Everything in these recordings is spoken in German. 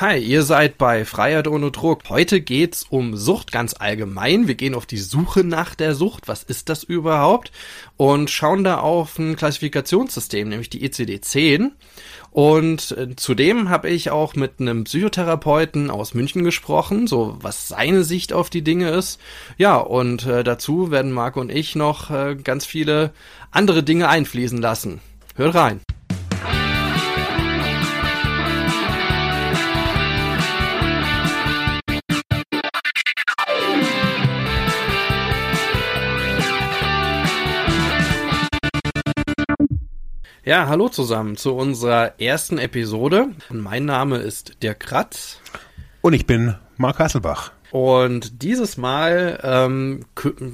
Hi, ihr seid bei Freiheit ohne Druck. Heute geht's um Sucht ganz allgemein. Wir gehen auf die Suche nach der Sucht. Was ist das überhaupt? Und schauen da auf ein Klassifikationssystem, nämlich die ECD-10. Und äh, zudem habe ich auch mit einem Psychotherapeuten aus München gesprochen, so was seine Sicht auf die Dinge ist. Ja, und äh, dazu werden Marco und ich noch äh, ganz viele andere Dinge einfließen lassen. Hört rein. Ja, hallo zusammen zu unserer ersten Episode. Mein Name ist Dirk Kratz. Und ich bin Marc Hasselbach. Und dieses Mal, ähm,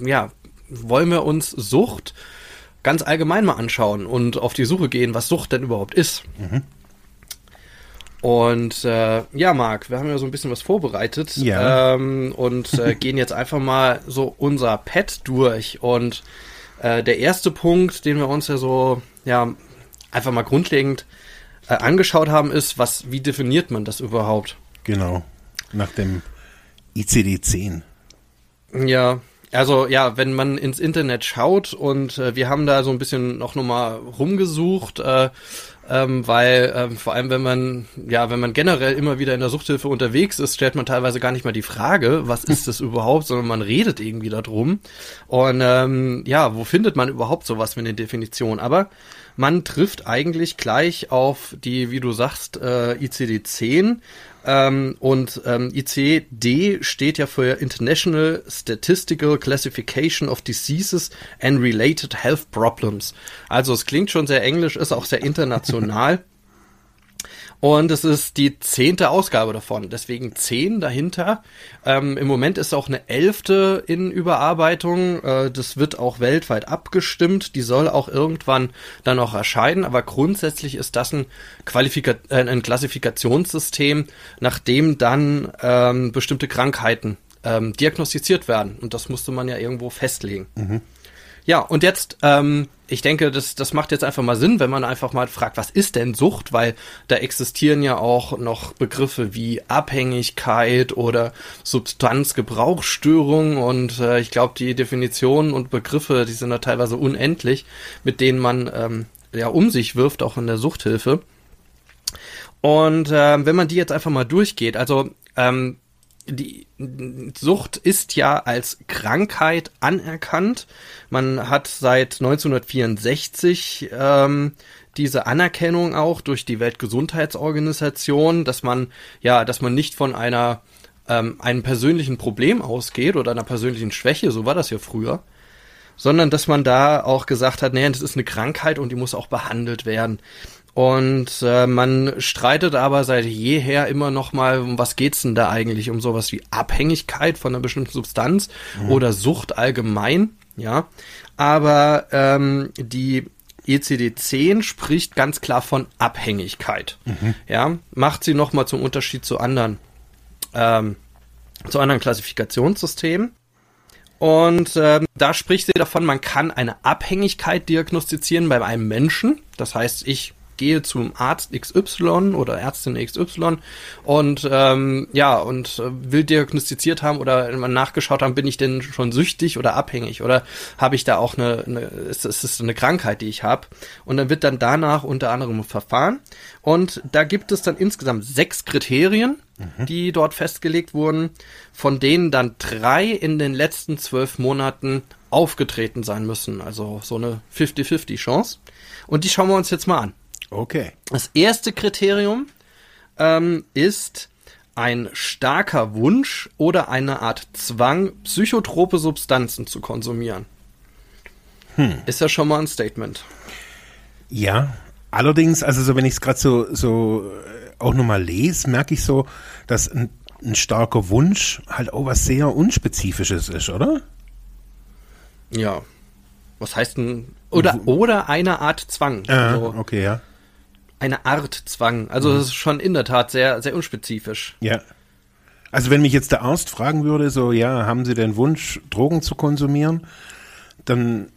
ja, wollen wir uns Sucht ganz allgemein mal anschauen und auf die Suche gehen, was Sucht denn überhaupt ist. Mhm. Und äh, ja, Marc, wir haben ja so ein bisschen was vorbereitet ja. ähm, und äh, gehen jetzt einfach mal so unser Pad durch. Und äh, der erste Punkt, den wir uns ja so ja einfach mal grundlegend äh, angeschaut haben, ist, was, wie definiert man das überhaupt? Genau. Nach dem ICD-10. Ja, also ja, wenn man ins Internet schaut und äh, wir haben da so ein bisschen noch nochmal rumgesucht, äh, ähm, weil ähm, vor allem wenn man ja, wenn man generell immer wieder in der Suchthilfe unterwegs ist, stellt man teilweise gar nicht mal die Frage, was ist das überhaupt, sondern man redet irgendwie darum. Und ähm, ja, wo findet man überhaupt sowas mit den Definitionen? Aber man trifft eigentlich gleich auf die, wie du sagst, äh, ICD-10. Ähm, und ähm, ICD steht ja für International Statistical Classification of Diseases and Related Health Problems. Also es klingt schon sehr englisch, ist auch sehr international. Und es ist die zehnte Ausgabe davon, deswegen zehn dahinter. Ähm, Im Moment ist auch eine elfte in Überarbeitung. Äh, das wird auch weltweit abgestimmt. Die soll auch irgendwann dann auch erscheinen. Aber grundsätzlich ist das ein, Qualifika äh, ein Klassifikationssystem, nachdem dann ähm, bestimmte Krankheiten ähm, diagnostiziert werden. Und das musste man ja irgendwo festlegen. Mhm. Ja, und jetzt, ähm, ich denke, das, das macht jetzt einfach mal Sinn, wenn man einfach mal fragt, was ist denn Sucht? Weil da existieren ja auch noch Begriffe wie Abhängigkeit oder Substanzgebrauchsstörung und äh, ich glaube, die Definitionen und Begriffe, die sind da teilweise unendlich, mit denen man ähm, ja um sich wirft, auch in der Suchthilfe. Und äh, wenn man die jetzt einfach mal durchgeht, also ähm, die Sucht ist ja als Krankheit anerkannt. Man hat seit 1964 ähm, diese Anerkennung auch durch die Weltgesundheitsorganisation, dass man ja, dass man nicht von einer ähm, einem persönlichen Problem ausgeht oder einer persönlichen Schwäche, so war das ja früher, sondern dass man da auch gesagt hat, nee, das ist eine Krankheit und die muss auch behandelt werden. Und äh, man streitet aber seit jeher immer noch mal, um was geht's denn da eigentlich? Um sowas wie Abhängigkeit von einer bestimmten Substanz mhm. oder Sucht allgemein, ja. Aber ähm, die ECD-10 spricht ganz klar von Abhängigkeit. Mhm. Ja, macht sie noch mal zum Unterschied zu anderen, ähm, zu anderen Klassifikationssystemen. Und ähm, da spricht sie davon, man kann eine Abhängigkeit diagnostizieren bei einem Menschen. Das heißt, ich gehe zum Arzt XY oder Ärztin XY und ähm, ja und äh, will diagnostiziert haben oder nachgeschaut haben, bin ich denn schon süchtig oder abhängig oder habe ich da auch eine, eine ist, ist es eine Krankheit, die ich habe und dann wird dann danach unter anderem Verfahren und da gibt es dann insgesamt sechs Kriterien, mhm. die dort festgelegt wurden, von denen dann drei in den letzten zwölf Monaten aufgetreten sein müssen, also so eine 50-50 Chance. Und die schauen wir uns jetzt mal an. Okay. Das erste Kriterium ähm, ist ein starker Wunsch oder eine Art Zwang, psychotrope Substanzen zu konsumieren. Hm. Ist ja schon mal ein Statement. Ja, allerdings, also so wenn ich es gerade so, so äh, auch nochmal lese, merke ich so, dass ein, ein starker Wunsch halt auch was sehr Unspezifisches ist, oder? Ja. Was heißt denn? Oder, oder eine Art Zwang. Ah, also, okay, ja eine Art Zwang. Also mhm. das ist schon in der Tat sehr, sehr unspezifisch. Ja. Also wenn mich jetzt der Arzt fragen würde, so, ja, haben Sie den Wunsch, Drogen zu konsumieren, dann,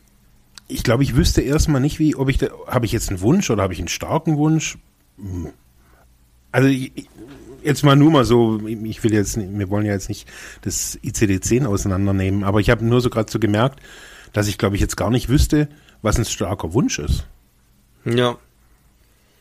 ich glaube, ich wüsste erstmal nicht, wie, ob ich, habe ich jetzt einen Wunsch oder habe ich einen starken Wunsch? Hm. Also ich, jetzt mal nur mal so, ich will jetzt, wir wollen ja jetzt nicht das ICD-10 auseinandernehmen, aber ich habe nur so gerade so gemerkt, dass ich glaube ich jetzt gar nicht wüsste, was ein starker Wunsch ist. Ja.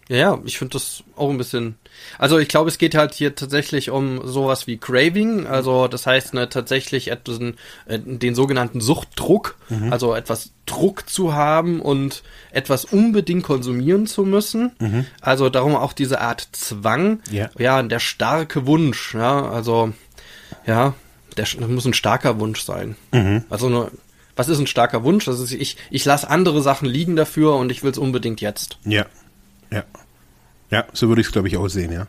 Ja, ja, ich finde das auch ein bisschen. Also ich glaube, es geht halt hier tatsächlich um sowas wie Craving, also das heißt ne, tatsächlich etwas, äh, den sogenannten Suchtdruck, mhm. also etwas Druck zu haben und etwas unbedingt konsumieren zu müssen. Mhm. Also darum auch diese Art Zwang, ja, ja der starke Wunsch, ja, also ja, der, das muss ein starker Wunsch sein. Mhm. Also nur, was ist ein starker Wunsch? Das ist, ich, ich lasse andere Sachen liegen dafür und ich will es unbedingt jetzt. Ja. Ja. Ja, so würde ich es, glaube ich, aussehen, ja.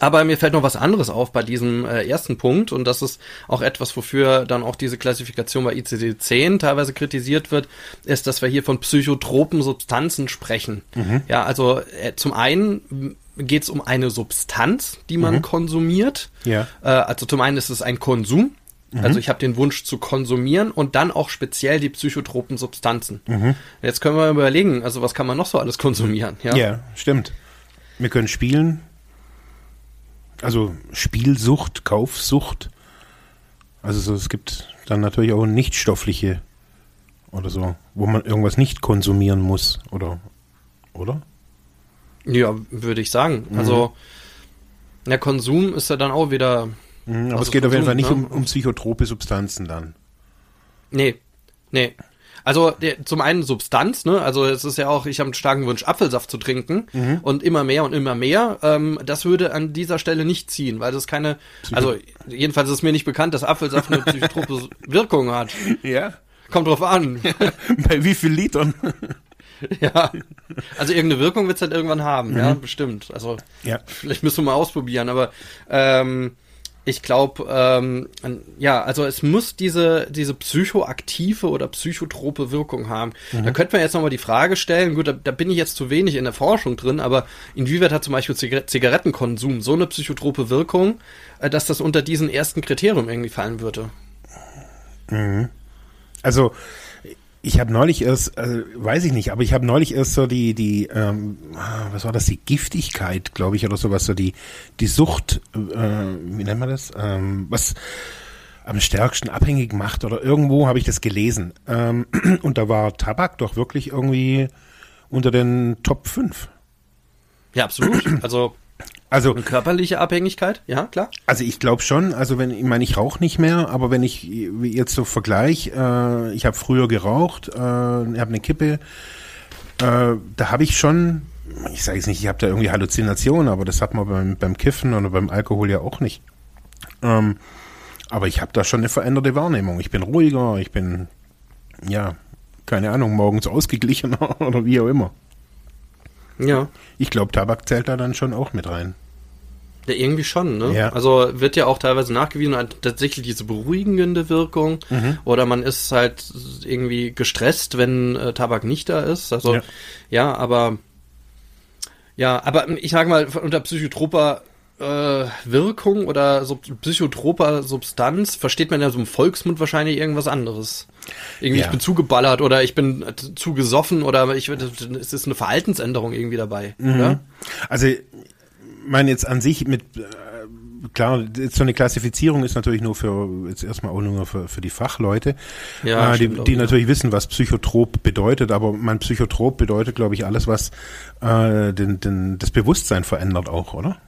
Aber mir fällt noch was anderes auf bei diesem äh, ersten Punkt und das ist auch etwas, wofür dann auch diese Klassifikation bei ICD-10 teilweise kritisiert wird, ist, dass wir hier von psychotropen Substanzen sprechen. Mhm. Ja, also äh, zum einen geht es um eine Substanz, die man mhm. konsumiert. Ja. Äh, also zum einen ist es ein Konsum, Mhm. Also ich habe den Wunsch zu konsumieren und dann auch speziell die psychotropen Substanzen. Mhm. Jetzt können wir überlegen, also was kann man noch so alles konsumieren? Ja, ja stimmt. Wir können spielen, also Spielsucht, Kaufsucht. Also so, es gibt dann natürlich auch nichtstoffliche oder so, wo man irgendwas nicht konsumieren muss, oder? Oder? Ja, würde ich sagen. Mhm. Also der Konsum ist ja dann auch wieder Mhm, aber es geht auf jeden Fall nicht ne? um, um psychotrope Substanzen dann. Nee, nee. Also der, zum einen Substanz, ne? Also es ist ja auch, ich habe einen starken Wunsch, Apfelsaft zu trinken mhm. und immer mehr und immer mehr. Ähm, das würde an dieser Stelle nicht ziehen, weil das keine, Psycho also jedenfalls ist mir nicht bekannt, dass Apfelsaft eine psychotrope Wirkung hat. Ja. Kommt drauf an. Bei wie viel Litern? ja. Also irgendeine Wirkung wird es halt irgendwann haben, mhm. ja, bestimmt. Also ja. vielleicht müssen wir mal ausprobieren, aber ähm, ich glaube, ähm, ja, also es muss diese, diese psychoaktive oder psychotrope Wirkung haben. Mhm. Da könnte man jetzt nochmal die Frage stellen, gut, da, da, bin ich jetzt zu wenig in der Forschung drin, aber inwieweit hat zum Beispiel Zigarettenkonsum so eine psychotrope Wirkung, äh, dass das unter diesen ersten Kriterium irgendwie fallen würde? Mhm. Also ich habe neulich erst, äh, weiß ich nicht, aber ich habe neulich erst so die, die, ähm, was war das, die Giftigkeit, glaube ich, oder sowas, so die, die Sucht, äh, wie nennt man das, ähm, was am stärksten abhängig macht oder irgendwo habe ich das gelesen. Ähm, und da war Tabak doch wirklich irgendwie unter den Top 5. Ja, absolut. Also also eine körperliche Abhängigkeit, ja klar. Also ich glaube schon. Also wenn ich meine, ich rauche nicht mehr, aber wenn ich jetzt so vergleich, äh, ich habe früher geraucht, äh, ich habe eine Kippe, äh, da habe ich schon, ich sage jetzt nicht, ich habe da irgendwie Halluzinationen, aber das hat man beim, beim Kiffen oder beim Alkohol ja auch nicht. Ähm, aber ich habe da schon eine veränderte Wahrnehmung. Ich bin ruhiger, ich bin ja keine Ahnung morgens ausgeglichener oder wie auch immer. Ja. Ich glaube, Tabak zählt da dann schon auch mit rein. Ja, irgendwie schon, ne? Ja. Also wird ja auch teilweise nachgewiesen, hat tatsächlich diese beruhigende Wirkung. Mhm. Oder man ist halt irgendwie gestresst, wenn äh, Tabak nicht da ist. Also ja, ja aber ja, aber ich sag mal, unter psychotroper äh, Wirkung oder so psychotroper Substanz versteht man ja so im Volksmund wahrscheinlich irgendwas anderes. Irgendwie, ja. ich bin zugeballert oder ich bin zu gesoffen oder ich, es ist eine Verhaltensänderung irgendwie dabei, mhm. oder? Also meine jetzt an sich mit äh, klar, so eine Klassifizierung ist natürlich nur für jetzt erstmal auch nur für, für die Fachleute, ja, äh, die, die natürlich wissen, was Psychotrop bedeutet, aber mein Psychotrop bedeutet, glaube ich, alles, was äh, den, den, das Bewusstsein verändert auch, oder?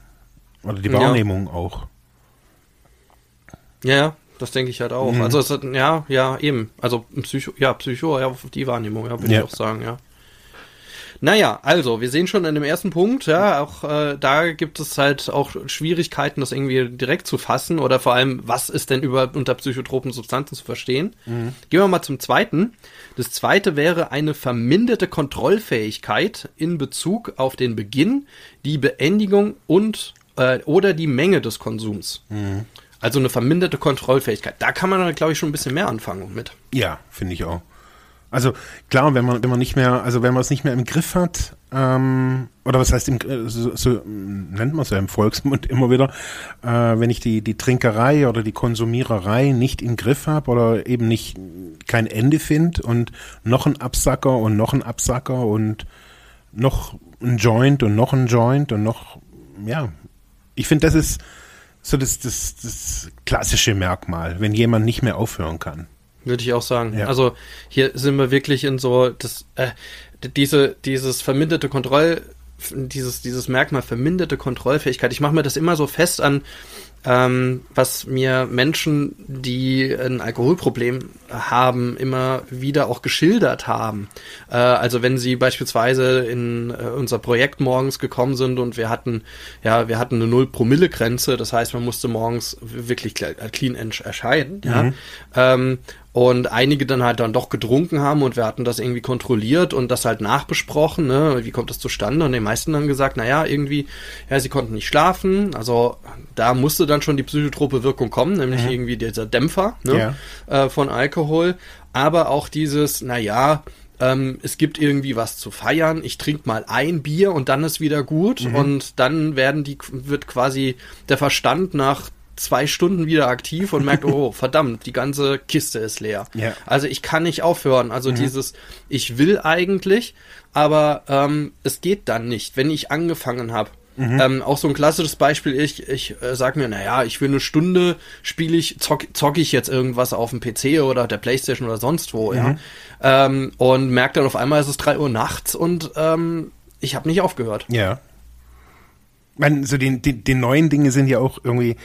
Oder die Wahrnehmung ja. auch. Ja, das denke ich halt auch. Mhm. Also es hat, ja, ja, eben. Also Psycho, ja, Psycho, ja, die Wahrnehmung, ja, würde ja. ich auch sagen, ja. Naja, also, wir sehen schon in dem ersten Punkt, ja, auch äh, da gibt es halt auch Schwierigkeiten, das irgendwie direkt zu fassen oder vor allem, was ist denn über unter psychotropen Substanzen zu verstehen. Mhm. Gehen wir mal zum zweiten. Das zweite wäre eine verminderte Kontrollfähigkeit in Bezug auf den Beginn, die Beendigung und äh, oder die Menge des Konsums. Mhm. Also eine verminderte Kontrollfähigkeit. Da kann man glaube ich, schon ein bisschen mehr anfangen mit. Ja, finde ich auch. Also klar, wenn man, wenn man nicht mehr, also wenn man es nicht mehr im Griff hat, ähm, oder was heißt im, äh, so, so nennt man es ja im Volksmund immer wieder, äh, wenn ich die, die Trinkerei oder die Konsumiererei nicht im Griff habe oder eben nicht kein Ende finde und noch ein Absacker und noch ein Absacker und noch ein Joint und noch ein Joint und noch, ja, Ich finde, das ist so das, das, das klassische Merkmal, wenn jemand nicht mehr aufhören kann. Würde ich auch sagen. Ja. Also hier sind wir wirklich in so das äh, diese dieses verminderte Kontroll dieses dieses Merkmal verminderte Kontrollfähigkeit. Ich mache mir das immer so fest an ähm, was mir Menschen, die ein Alkoholproblem haben, immer wieder auch geschildert haben. Äh, also wenn sie beispielsweise in äh, unser Projekt morgens gekommen sind und wir hatten, ja, wir hatten eine Null-Promille-Grenze, das heißt, man musste morgens wirklich clean erscheinen, ja. Mhm. Ähm, und einige dann halt dann doch getrunken haben und wir hatten das irgendwie kontrolliert und das halt nachbesprochen, ne, wie kommt das zustande? Und die meisten haben gesagt, naja, irgendwie, ja, sie konnten nicht schlafen, also da musste dann schon die psychotrope Wirkung kommen, nämlich Mhm. irgendwie dieser Dämpfer ne, Ja. äh, von Alkohol, aber auch dieses, naja, ähm, es gibt irgendwie was zu feiern, ich trinke mal ein Bier und dann ist wieder gut Mhm. und dann werden die, wird quasi der Verstand nach zwei Stunden wieder aktiv und merkt, oh, verdammt, die ganze Kiste ist leer. Ja. Also ich kann nicht aufhören. Also dieses, ich will eigentlich, aber ähm, es geht dann nicht, wenn ich angefangen habe. Ähm, auch so ein klassisches Beispiel, ich, ich äh, sag mir, naja, ich will eine Stunde spiele ich, zock, zock ich jetzt irgendwas auf dem PC oder der Playstation oder sonst wo, ja. Ähm, und merke dann auf einmal, ist es drei Uhr nachts und ähm, ich habe nicht aufgehört. Ja. Man, so die, die, die neuen Dinge sind ja auch irgendwie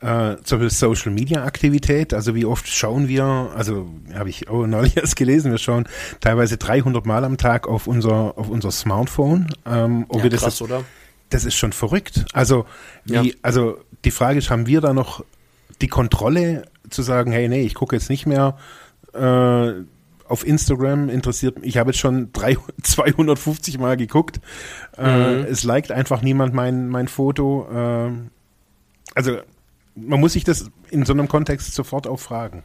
äh, zum Beispiel Social Media Aktivität. Also wie oft schauen wir, also habe ich auch neulich erst gelesen, wir schauen teilweise 300 Mal am Tag auf unser auf unser Smartphone. Ähm, ob Ja, wir das krass, oder? das ist schon verrückt. Also, wie, Ja. also die Frage ist, haben wir da noch die Kontrolle zu sagen, hey, nee, ich gucke jetzt nicht mehr äh, auf Instagram, interessiert mich, ich habe jetzt schon 300, 250 Mal geguckt. Äh, es liked einfach niemand mein, mein Foto. Äh, also man muss sich das in so einem Kontext sofort auch fragen.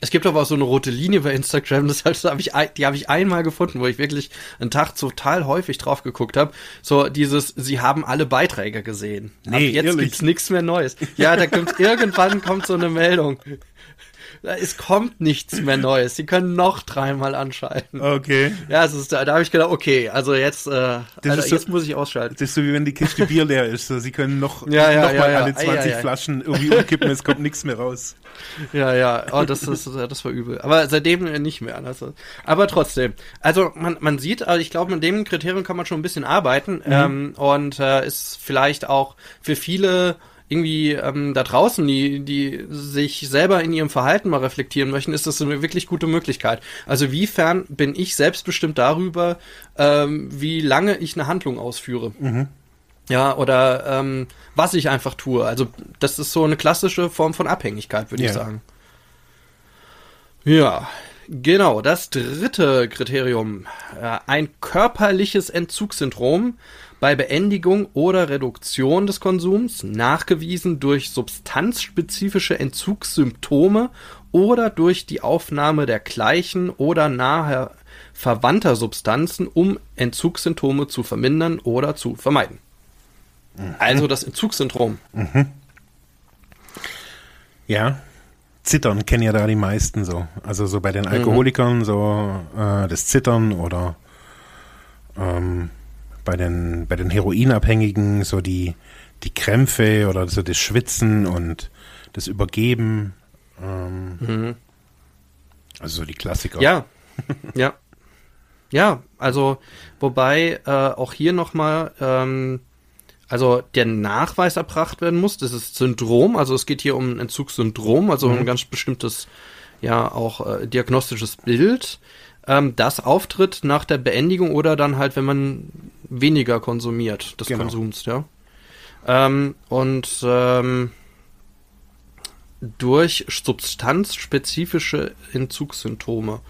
Es gibt aber auch so eine rote Linie bei Instagram, das heißt, hab ich, die habe ich einmal gefunden, wo ich wirklich einen Tag total häufig drauf geguckt habe. So dieses, sie haben alle Beiträge gesehen. Ab Nee, jetzt ehrlich? gibt's nichts mehr Neues. Ja, da kommt irgendwann kommt so eine Meldung. Es kommt nichts mehr Neues. Sie können noch dreimal anschalten. Okay. Ja, es ist, da, da habe ich gedacht, okay, also jetzt, äh, Alter, so- jetzt muss ich ausschalten. Das ist so wie wenn die Kiste Bier leer ist. So, sie können noch, Ja, ja, noch ja, mal alle Ei, 20 ei, ei. Flaschen irgendwie umkippen, es kommt nichts mehr raus. Ja, ja, oh, das ist, das war übel. Aber seitdem äh, nicht mehr. Also, aber trotzdem. Also man, man sieht, also ich glaube, mit dem Kriterium kann man schon ein bisschen arbeiten ähm, und äh, ist vielleicht auch für viele irgendwie ähm, da draußen, die, die sich selber in ihrem Verhalten mal reflektieren möchten, ist das eine wirklich gute Möglichkeit. Also wiefern bin ich selbstbestimmt darüber, ähm, wie lange ich eine Handlung ausführe. Ja, oder ähm, was ich einfach tue. Also das ist so eine klassische Form von Abhängigkeit, würde ich Ja. sagen. Ja, genau. Das dritte Kriterium. Äh, ein körperliches Entzugssyndrom bei Beendigung oder Reduktion des Konsums, nachgewiesen durch substanzspezifische Entzugssymptome oder durch die Aufnahme der gleichen oder nahe verwandter Substanzen, um Entzugssymptome zu vermindern oder zu vermeiden. Also das Entzugssyndrom. Ja. Zittern kennen ja da die meisten so. Also so bei den Alkoholikern so äh, das Zittern oder ähm, bei den bei den Heroinabhängigen so die die Krämpfe oder so das Schwitzen und das Übergeben. Ähm, Also so die Klassiker. Ja, ja. Ja, also, wobei äh, auch hier nochmal, ähm, also der Nachweis erbracht werden muss, das ist Syndrom, also es geht hier um ein Entzugssyndrom, also ein ganz bestimmtes, ja, auch äh, diagnostisches Bild, ähm, das auftritt nach der Beendigung oder dann halt, wenn man weniger konsumiert des Genau. Konsums, ja. Ähm, und ähm, durch substanzspezifische Entzugssymptome.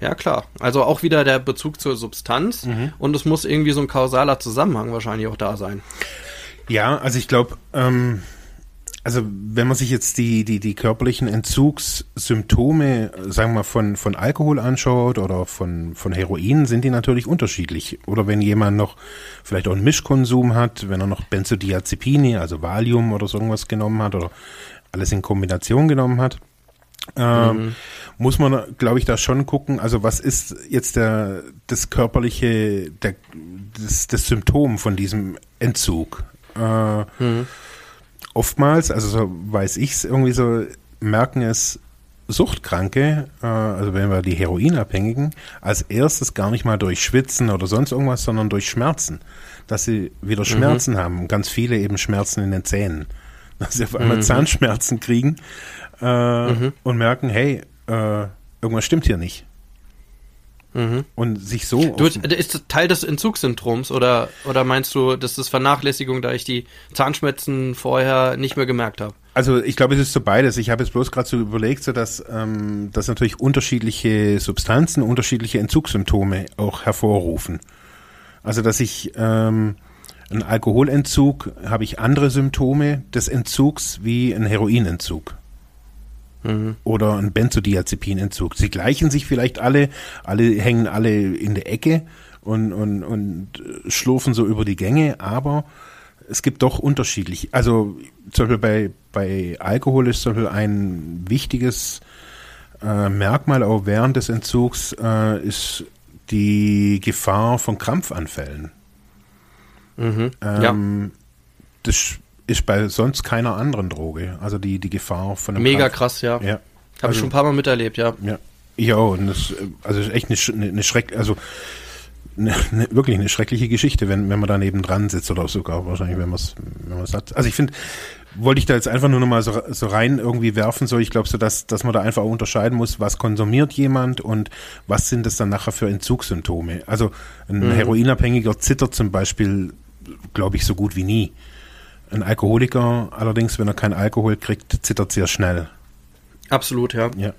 Ja, klar. Also auch wieder der Bezug zur Substanz und es muss irgendwie so ein kausaler Zusammenhang wahrscheinlich auch da sein. Ja, also ich glaube, ähm, also wenn man sich jetzt die, die, die körperlichen Entzugssymptome, sagen wir mal, von, von Alkohol anschaut oder von, von Heroin, sind die natürlich unterschiedlich. Oder wenn jemand noch vielleicht auch einen Mischkonsum hat, wenn er noch Benzodiazepine, also Valium oder so irgendwas genommen hat oder alles in Kombination genommen hat, ähm, muss man, glaube ich, da schon gucken, also was ist jetzt der, das körperliche, der, das, das Symptom von diesem Entzug? Äh, oftmals, also so weiß ich es irgendwie so, merken es Suchtkranke, äh, also wenn wir die Heroinabhängigen, als erstes gar nicht mal durch Schwitzen oder sonst irgendwas, sondern durch Schmerzen. Dass sie wieder mhm. Schmerzen mhm. haben. Ganz viele eben Schmerzen in den Zähnen. Dass sie auf einmal mhm. Zahnschmerzen kriegen äh, mhm. und merken, hey, äh, irgendwas stimmt hier nicht. Mhm. Und sich so. Du, ist das Teil des Entzugssyndroms oder, oder meinst du, das ist Vernachlässigung, da ich die Zahnschmerzen vorher nicht mehr gemerkt habe? Also ich glaube, es ist so beides. Ich habe jetzt bloß gerade so überlegt, so dass, ähm, dass natürlich unterschiedliche Substanzen unterschiedliche Entzugssymptome auch hervorrufen. Also dass ich ähm, ein Alkoholentzug habe ich andere Symptome des Entzugs wie ein Heroinentzug mhm. oder ein Benzodiazepinentzug. Sie gleichen sich vielleicht alle, alle hängen alle in der Ecke und, und, und schlurfen so über die Gänge, aber es gibt doch unterschiedlich. Also zum Beispiel bei, bei Alkohol ist zum Beispiel ein wichtiges äh, Merkmal auch während des Entzugs äh, ist die Gefahr von Krampfanfällen. Mhm, ähm, ja. Das ist bei sonst keiner anderen Droge. Also die, die Gefahr von einem Mega Krampf. krass, ja. ja. Habe also, ich schon ein paar Mal miterlebt, ja. Ja, auch. Und das, also ist echt eine, eine, Schreck, also eine, eine, wirklich eine schreckliche Geschichte, wenn, wenn man da neben dran sitzt oder sogar wahrscheinlich, wenn man es wenn hat. Also ich finde, wollte ich da jetzt einfach nur nochmal so, so rein irgendwie werfen, so ich glaube so, dass, dass man da einfach auch unterscheiden muss, was konsumiert jemand und was sind das dann nachher für Entzugssymptome. Also ein mhm. Heroinabhängiger zittert zum Beispiel, glaube ich, so gut wie nie. Ein Alkoholiker allerdings, wenn er keinen Alkohol kriegt, zittert sehr schnell. Absolut, ja. Ja.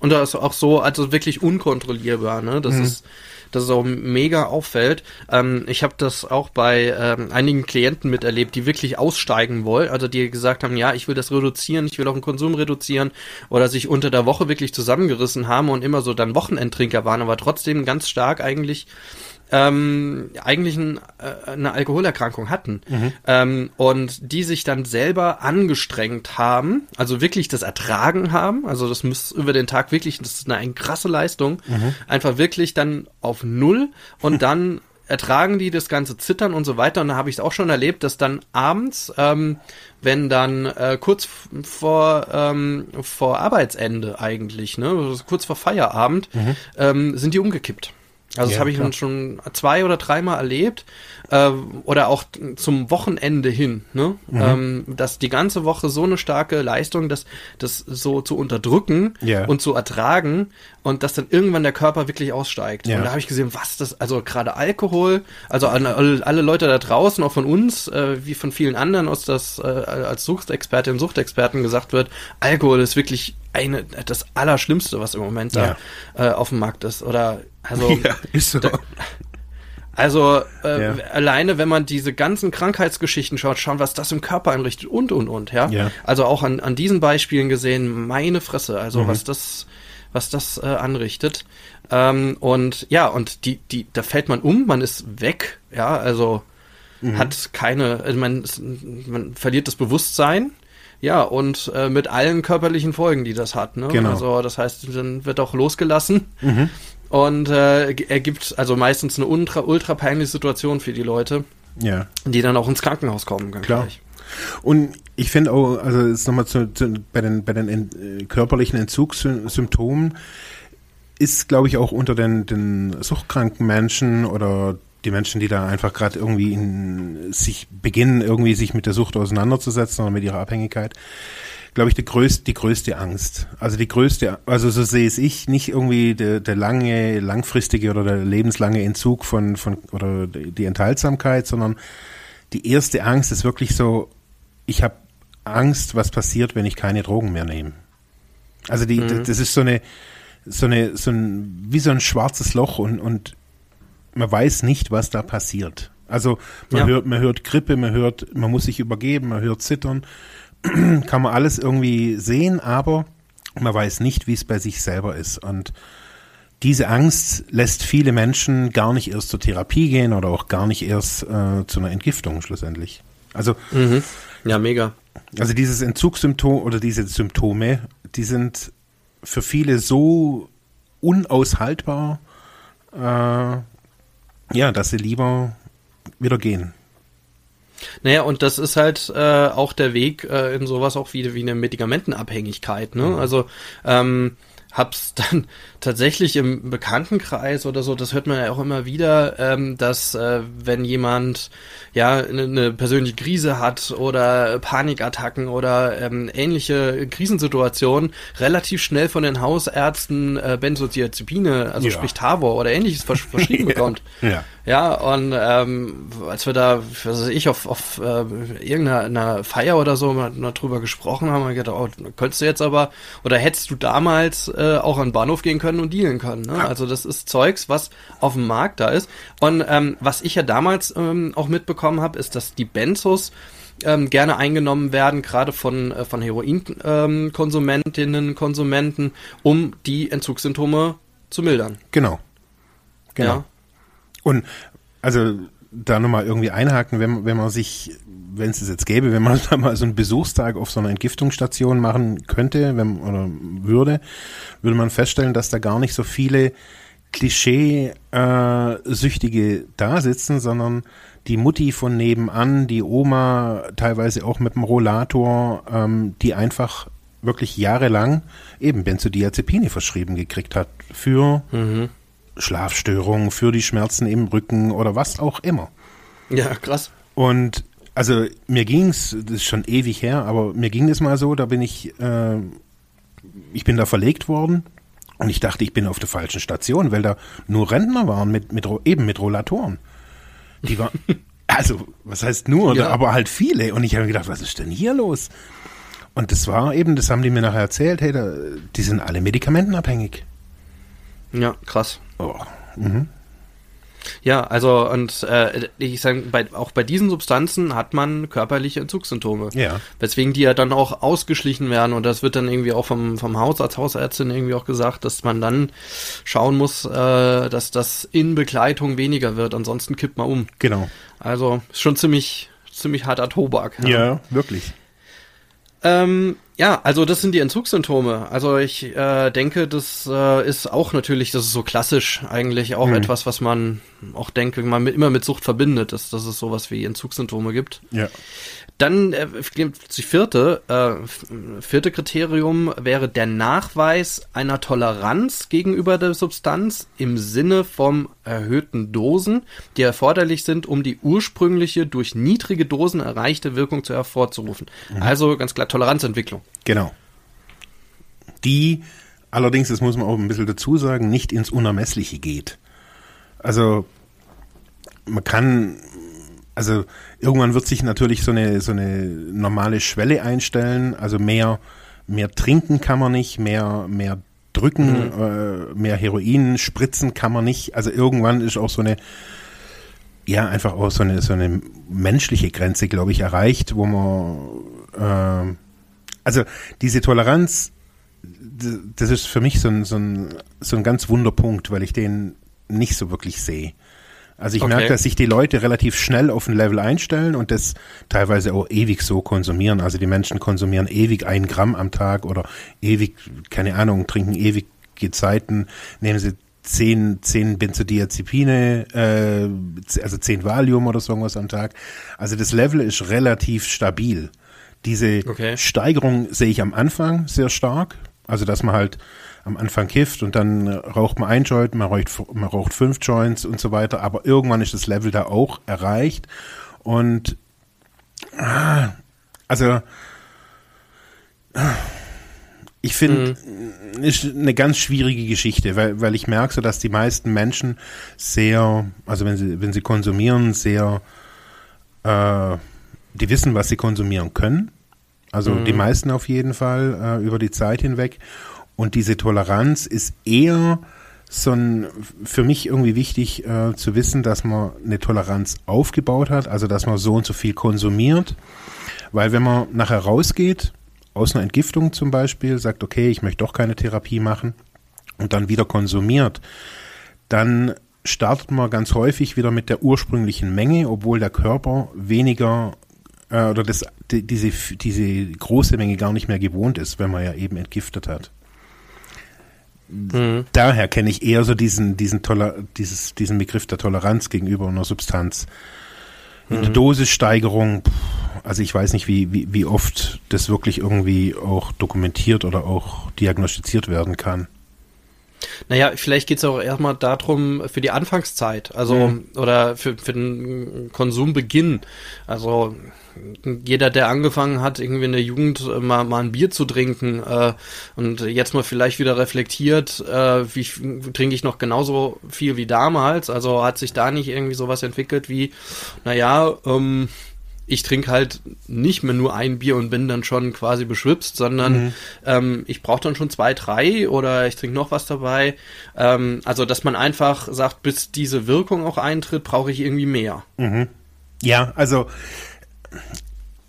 Und da ist auch so, also wirklich unkontrollierbar, ne? Das mhm. ist dass es auch mega auffällt. Ähm, ich habe das auch bei ähm, einigen Klienten miterlebt, die wirklich aussteigen wollen, also die gesagt haben, ja, ich will das reduzieren, ich will auch den Konsum reduzieren oder sich unter der Woche wirklich zusammengerissen haben und immer so dann Wochenendtrinker waren, aber trotzdem ganz stark eigentlich ähm, eigentlich ein, äh, eine Alkoholerkrankung hatten mhm. ähm, und die sich dann selber angestrengt haben, also wirklich das ertragen haben, also das muss über den Tag wirklich, das ist eine, eine krasse Leistung, mhm. einfach wirklich dann auf Null und dann ertragen die das ganze Zittern und so weiter. Und da habe ich es auch schon erlebt, dass dann abends, ähm, wenn dann äh, kurz vor, ähm, vor Arbeitsende eigentlich, ne, kurz vor Feierabend, mhm. ähm, sind die umgekippt. Also ja, das habe ich klar. schon zwei oder dreimal erlebt. Äh, oder auch zum Wochenende hin, ne? Mhm. Ähm, dass die ganze Woche so eine starke Leistung, das, das so zu unterdrücken ja. und zu ertragen und dass dann irgendwann der Körper wirklich aussteigt. Ja. Und da habe ich gesehen, was das, also gerade Alkohol, also alle, alle, Leute da draußen, auch von uns, äh, wie von vielen anderen aus das äh, als Suchtexpertin, Suchtexperten gesagt wird, Alkohol ist wirklich eine, das Allerschlimmste, was im Moment da ja. äh, auf dem Markt ist. Oder also ja, ist so. Da, also äh, ja. alleine, wenn man diese ganzen Krankheitsgeschichten schaut, schauen, was das im Körper einrichtet und und und, ja. ja. Also auch an, an diesen Beispielen gesehen, meine Fresse, also mhm. was das, was das äh, anrichtet. Ähm, und ja, und die, die, da fällt man um, man ist weg, ja, also mhm. hat keine, also man, man verliert das Bewusstsein. Ja, und äh, mit allen körperlichen Folgen, die das hat. Ne? Genau. Also das heißt, dann wird auch losgelassen. Mhm und äh, ergibt also meistens eine ultra, ultra peinliche Situation für die Leute, ja. die dann auch ins Krankenhaus kommen. Ganz Klar. Gleich. Und ich finde auch, also jetzt nochmal zu, zu, bei den, bei den ent, äh, körperlichen Entzugssymptomen ist, glaube ich, auch unter den, den suchtkranken Menschen oder die Menschen, die da einfach gerade irgendwie in, sich beginnen, irgendwie sich mit der Sucht auseinanderzusetzen oder mit ihrer Abhängigkeit, glaube ich, die größte, die größte Angst. Also die größte, also so sehe es ich, nicht irgendwie der, der lange, langfristige oder der lebenslange Entzug von, von, oder die Enthaltsamkeit, sondern die erste Angst ist wirklich so, ich habe Angst, was passiert, wenn ich keine Drogen mehr nehme. Also die, mhm. das ist so eine, so eine, so ein, wie so ein schwarzes Loch und, und man weiß nicht, was da passiert. Also man ja. hört, man hört Grippe, man hört, man muss sich übergeben, man hört Zittern, kann man alles irgendwie sehen, aber man weiß nicht, wie es bei sich selber ist. Und diese Angst lässt viele Menschen gar nicht erst zur Therapie gehen oder auch gar nicht erst äh, zu einer Entgiftung schlussendlich. Also mhm. ja, mega. Also dieses Entzugssymptom oder diese Symptome, die sind für viele so unaushaltbar, äh, ja, dass sie lieber wieder gehen. Naja, und das ist halt äh, auch der Weg äh, in sowas auch wie, wie eine Medikamentenabhängigkeit. Ne? Mhm. Also ähm, hab's dann tatsächlich im Bekanntenkreis oder so, das hört man ja auch immer wieder, ähm, dass äh, wenn jemand ja eine, eine persönliche Krise hat oder Panikattacken oder ähm, ähnliche Krisensituationen, relativ schnell von den Hausärzten äh, Benzodiazepine, also ja. sprich Tavor oder ähnliches vers verschrieben bekommt. ja. Ja, und ähm, als wir da, was weiß ich, auf, auf äh, irgendeiner Feier oder so mal, mal drüber gesprochen haben, haben wir gedacht, oh, könntest du jetzt aber, oder hättest du damals äh, auch an den Bahnhof gehen können und dealen können. Ne? Also das ist Zeugs, was auf dem Markt da ist. Und ähm, was ich ja damals ähm, auch mitbekommen habe, ist, dass die Benzos ähm, gerne eingenommen werden, gerade von, äh, von Heroinkonsumentinnen, ähm, Konsumenten, um die Entzugssymptome zu mildern. Genau. Genau. Ja. Und also da nochmal irgendwie einhaken, wenn, wenn man sich, wenn es es jetzt gäbe, wenn man da mal so einen Besuchstag auf so einer Entgiftungsstation machen könnte wenn, oder würde, würde man feststellen, dass da gar nicht so viele Klischee-Süchtige äh, da sitzen, sondern die Mutti von nebenan, die Oma, teilweise auch mit dem Rollator, ähm, die einfach wirklich jahrelang eben Benzodiazepine verschrieben gekriegt hat für mhm. Schlafstörungen, für die Schmerzen im Rücken oder was auch immer. Ja, krass. Und also mir ging's, das ist schon ewig her, aber mir ging es mal so, da bin ich, äh, ich bin da verlegt worden und ich dachte, ich bin auf der falschen Station, weil da nur Rentner waren mit, mit eben mit Rollatoren. Die waren, also was heißt nur, ja. aber halt viele. Und ich habe gedacht, was ist denn hier los? Und das war eben, das haben die mir nachher erzählt, hey, da, die sind alle medikamentenabhängig. Ja, krass. Oh. Mhm. Ja, also und äh, ich sage, bei, auch bei diesen Substanzen hat man körperliche Entzugssymptome. Ja. Weswegen die ja dann auch ausgeschlichen werden und das wird dann irgendwie auch vom, vom Hausarzt, Hausärztin irgendwie auch gesagt, dass man dann schauen muss, äh, dass das in Begleitung weniger wird, ansonsten kippt man um. Genau. Also ist schon ziemlich, ziemlich harter Tobak. Ja, ja wirklich. Ähm, ja, also das sind die Entzugssymptome. Also ich äh, denke, das äh, ist auch natürlich, das ist so klassisch eigentlich auch mhm. etwas, was man auch denke, man mit, immer mit Sucht verbindet, dass, dass es sowas wie Entzugssymptome gibt. Ja. Dann äh, die vierte, äh, vierte Kriterium wäre der Nachweis einer Toleranz gegenüber der Substanz im Sinne von erhöhten Dosen, die erforderlich sind, um die ursprüngliche durch niedrige Dosen erreichte Wirkung zu hervorzurufen. Mhm. Also ganz klar Toleranzentwicklung. Genau. Die allerdings, das muss man auch ein bisschen dazu sagen, nicht ins Unermessliche geht. Also man kann also irgendwann wird sich natürlich so eine, so eine normale Schwelle einstellen. Also mehr, mehr trinken kann man nicht, mehr, mehr drücken, mhm. äh, mehr Heroin spritzen kann man nicht. Also irgendwann ist auch so eine, ja, einfach auch so eine, so eine menschliche Grenze, glaube ich, erreicht, wo man, äh, also diese Toleranz, das ist für mich so ein, so ein, so ein ganz Wunderpunkt, weil ich den nicht so wirklich sehe. Also ich okay. merke, dass sich die Leute relativ schnell auf ein Level einstellen und das teilweise auch ewig so konsumieren. Also die Menschen konsumieren ewig ein Gramm am Tag oder ewig, keine Ahnung, trinken ewige Zeiten, nehmen sie zehn, zehn Benzodiazepine, äh, also zehn Valium oder so irgendwas am Tag. Also das Level ist relativ stabil. Diese okay. Steigerung sehe ich am Anfang sehr stark. Also dass man halt am Anfang kifft und dann raucht man ein Joint, man raucht, man raucht fünf Joints und so weiter, aber irgendwann ist das Level da auch erreicht und ah, also ich finde, mhm. ist eine ganz schwierige Geschichte, weil, weil ich merke so, dass die meisten Menschen sehr, also wenn sie, wenn sie konsumieren, sehr, äh, die wissen, was sie konsumieren können. Also mhm. die meisten auf jeden Fall äh, über die Zeit hinweg. Und diese Toleranz ist eher so ein, für mich irgendwie wichtig äh, zu wissen, dass man eine Toleranz aufgebaut hat, also dass man so und so viel konsumiert. Weil wenn man nachher rausgeht, aus einer Entgiftung zum Beispiel, sagt, okay, ich möchte doch keine Therapie machen und dann wieder konsumiert, dann startet man ganz häufig wieder mit der ursprünglichen Menge, obwohl der Körper weniger äh, oder das, die, diese, diese große Menge gar nicht mehr gewohnt ist, wenn man ja eben entgiftet hat. Mhm. Daher kenne ich eher so diesen, diesen, Toler, dieses, diesen Begriff der Toleranz gegenüber einer Substanz. Eine Dosissteigerung, also ich weiß nicht, wie, wie, wie oft das wirklich irgendwie auch dokumentiert oder auch diagnostiziert werden kann. Naja, vielleicht geht es auch erstmal darum, für die Anfangszeit, also Mhm. oder für, für den Konsumbeginn. Also jeder, der angefangen hat, irgendwie in der Jugend äh, mal, mal ein Bier zu trinken äh, und jetzt mal vielleicht wieder reflektiert, äh, wie trinke ich noch genauso viel wie damals. Also hat sich da nicht irgendwie sowas entwickelt wie, naja, ähm, ich trinke halt nicht mehr nur ein Bier und bin dann schon quasi beschwipst, sondern ähm, ich brauche dann schon zwei, drei oder ich trinke noch was dabei. Ähm, also, dass man einfach sagt, bis diese Wirkung auch eintritt, brauche ich irgendwie mehr. Ja, also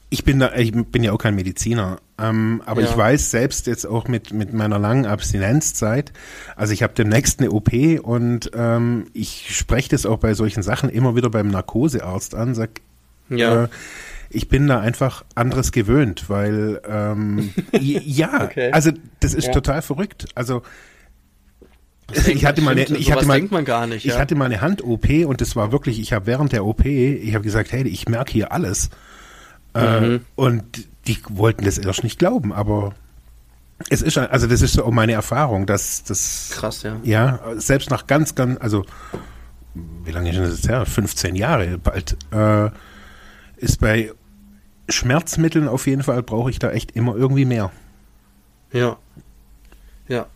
ich bin da, ich bin ja auch kein Mediziner, ähm, aber Ja. ich weiß selbst jetzt auch mit mit meiner langen Abstinenzzeit, also ich habe demnächst eine OP und ähm, ich spreche das auch bei solchen Sachen immer wieder beim Narkosearzt an, sag, Ja. äh, ich bin da einfach anderes gewöhnt, weil ähm, ja, Okay. also das ist Ja. total verrückt. Also ich hatte mal eine, ich hatte mal, nicht, Ich ja. hatte mal eine Hand-OP und das war wirklich, ich habe während der OP, ich habe gesagt, hey, ich merke hier alles. Äh, Mhm. und die wollten das erst nicht glauben, aber es ist, also das ist so meine Erfahrung, dass das, Krass, ja. ja, selbst nach ganz, ganz, also wie lange ist das jetzt her? 15 Jahre bald, äh, ist bei Schmerzmitteln auf jeden Fall brauche ich da echt immer irgendwie mehr. Ja. Ja.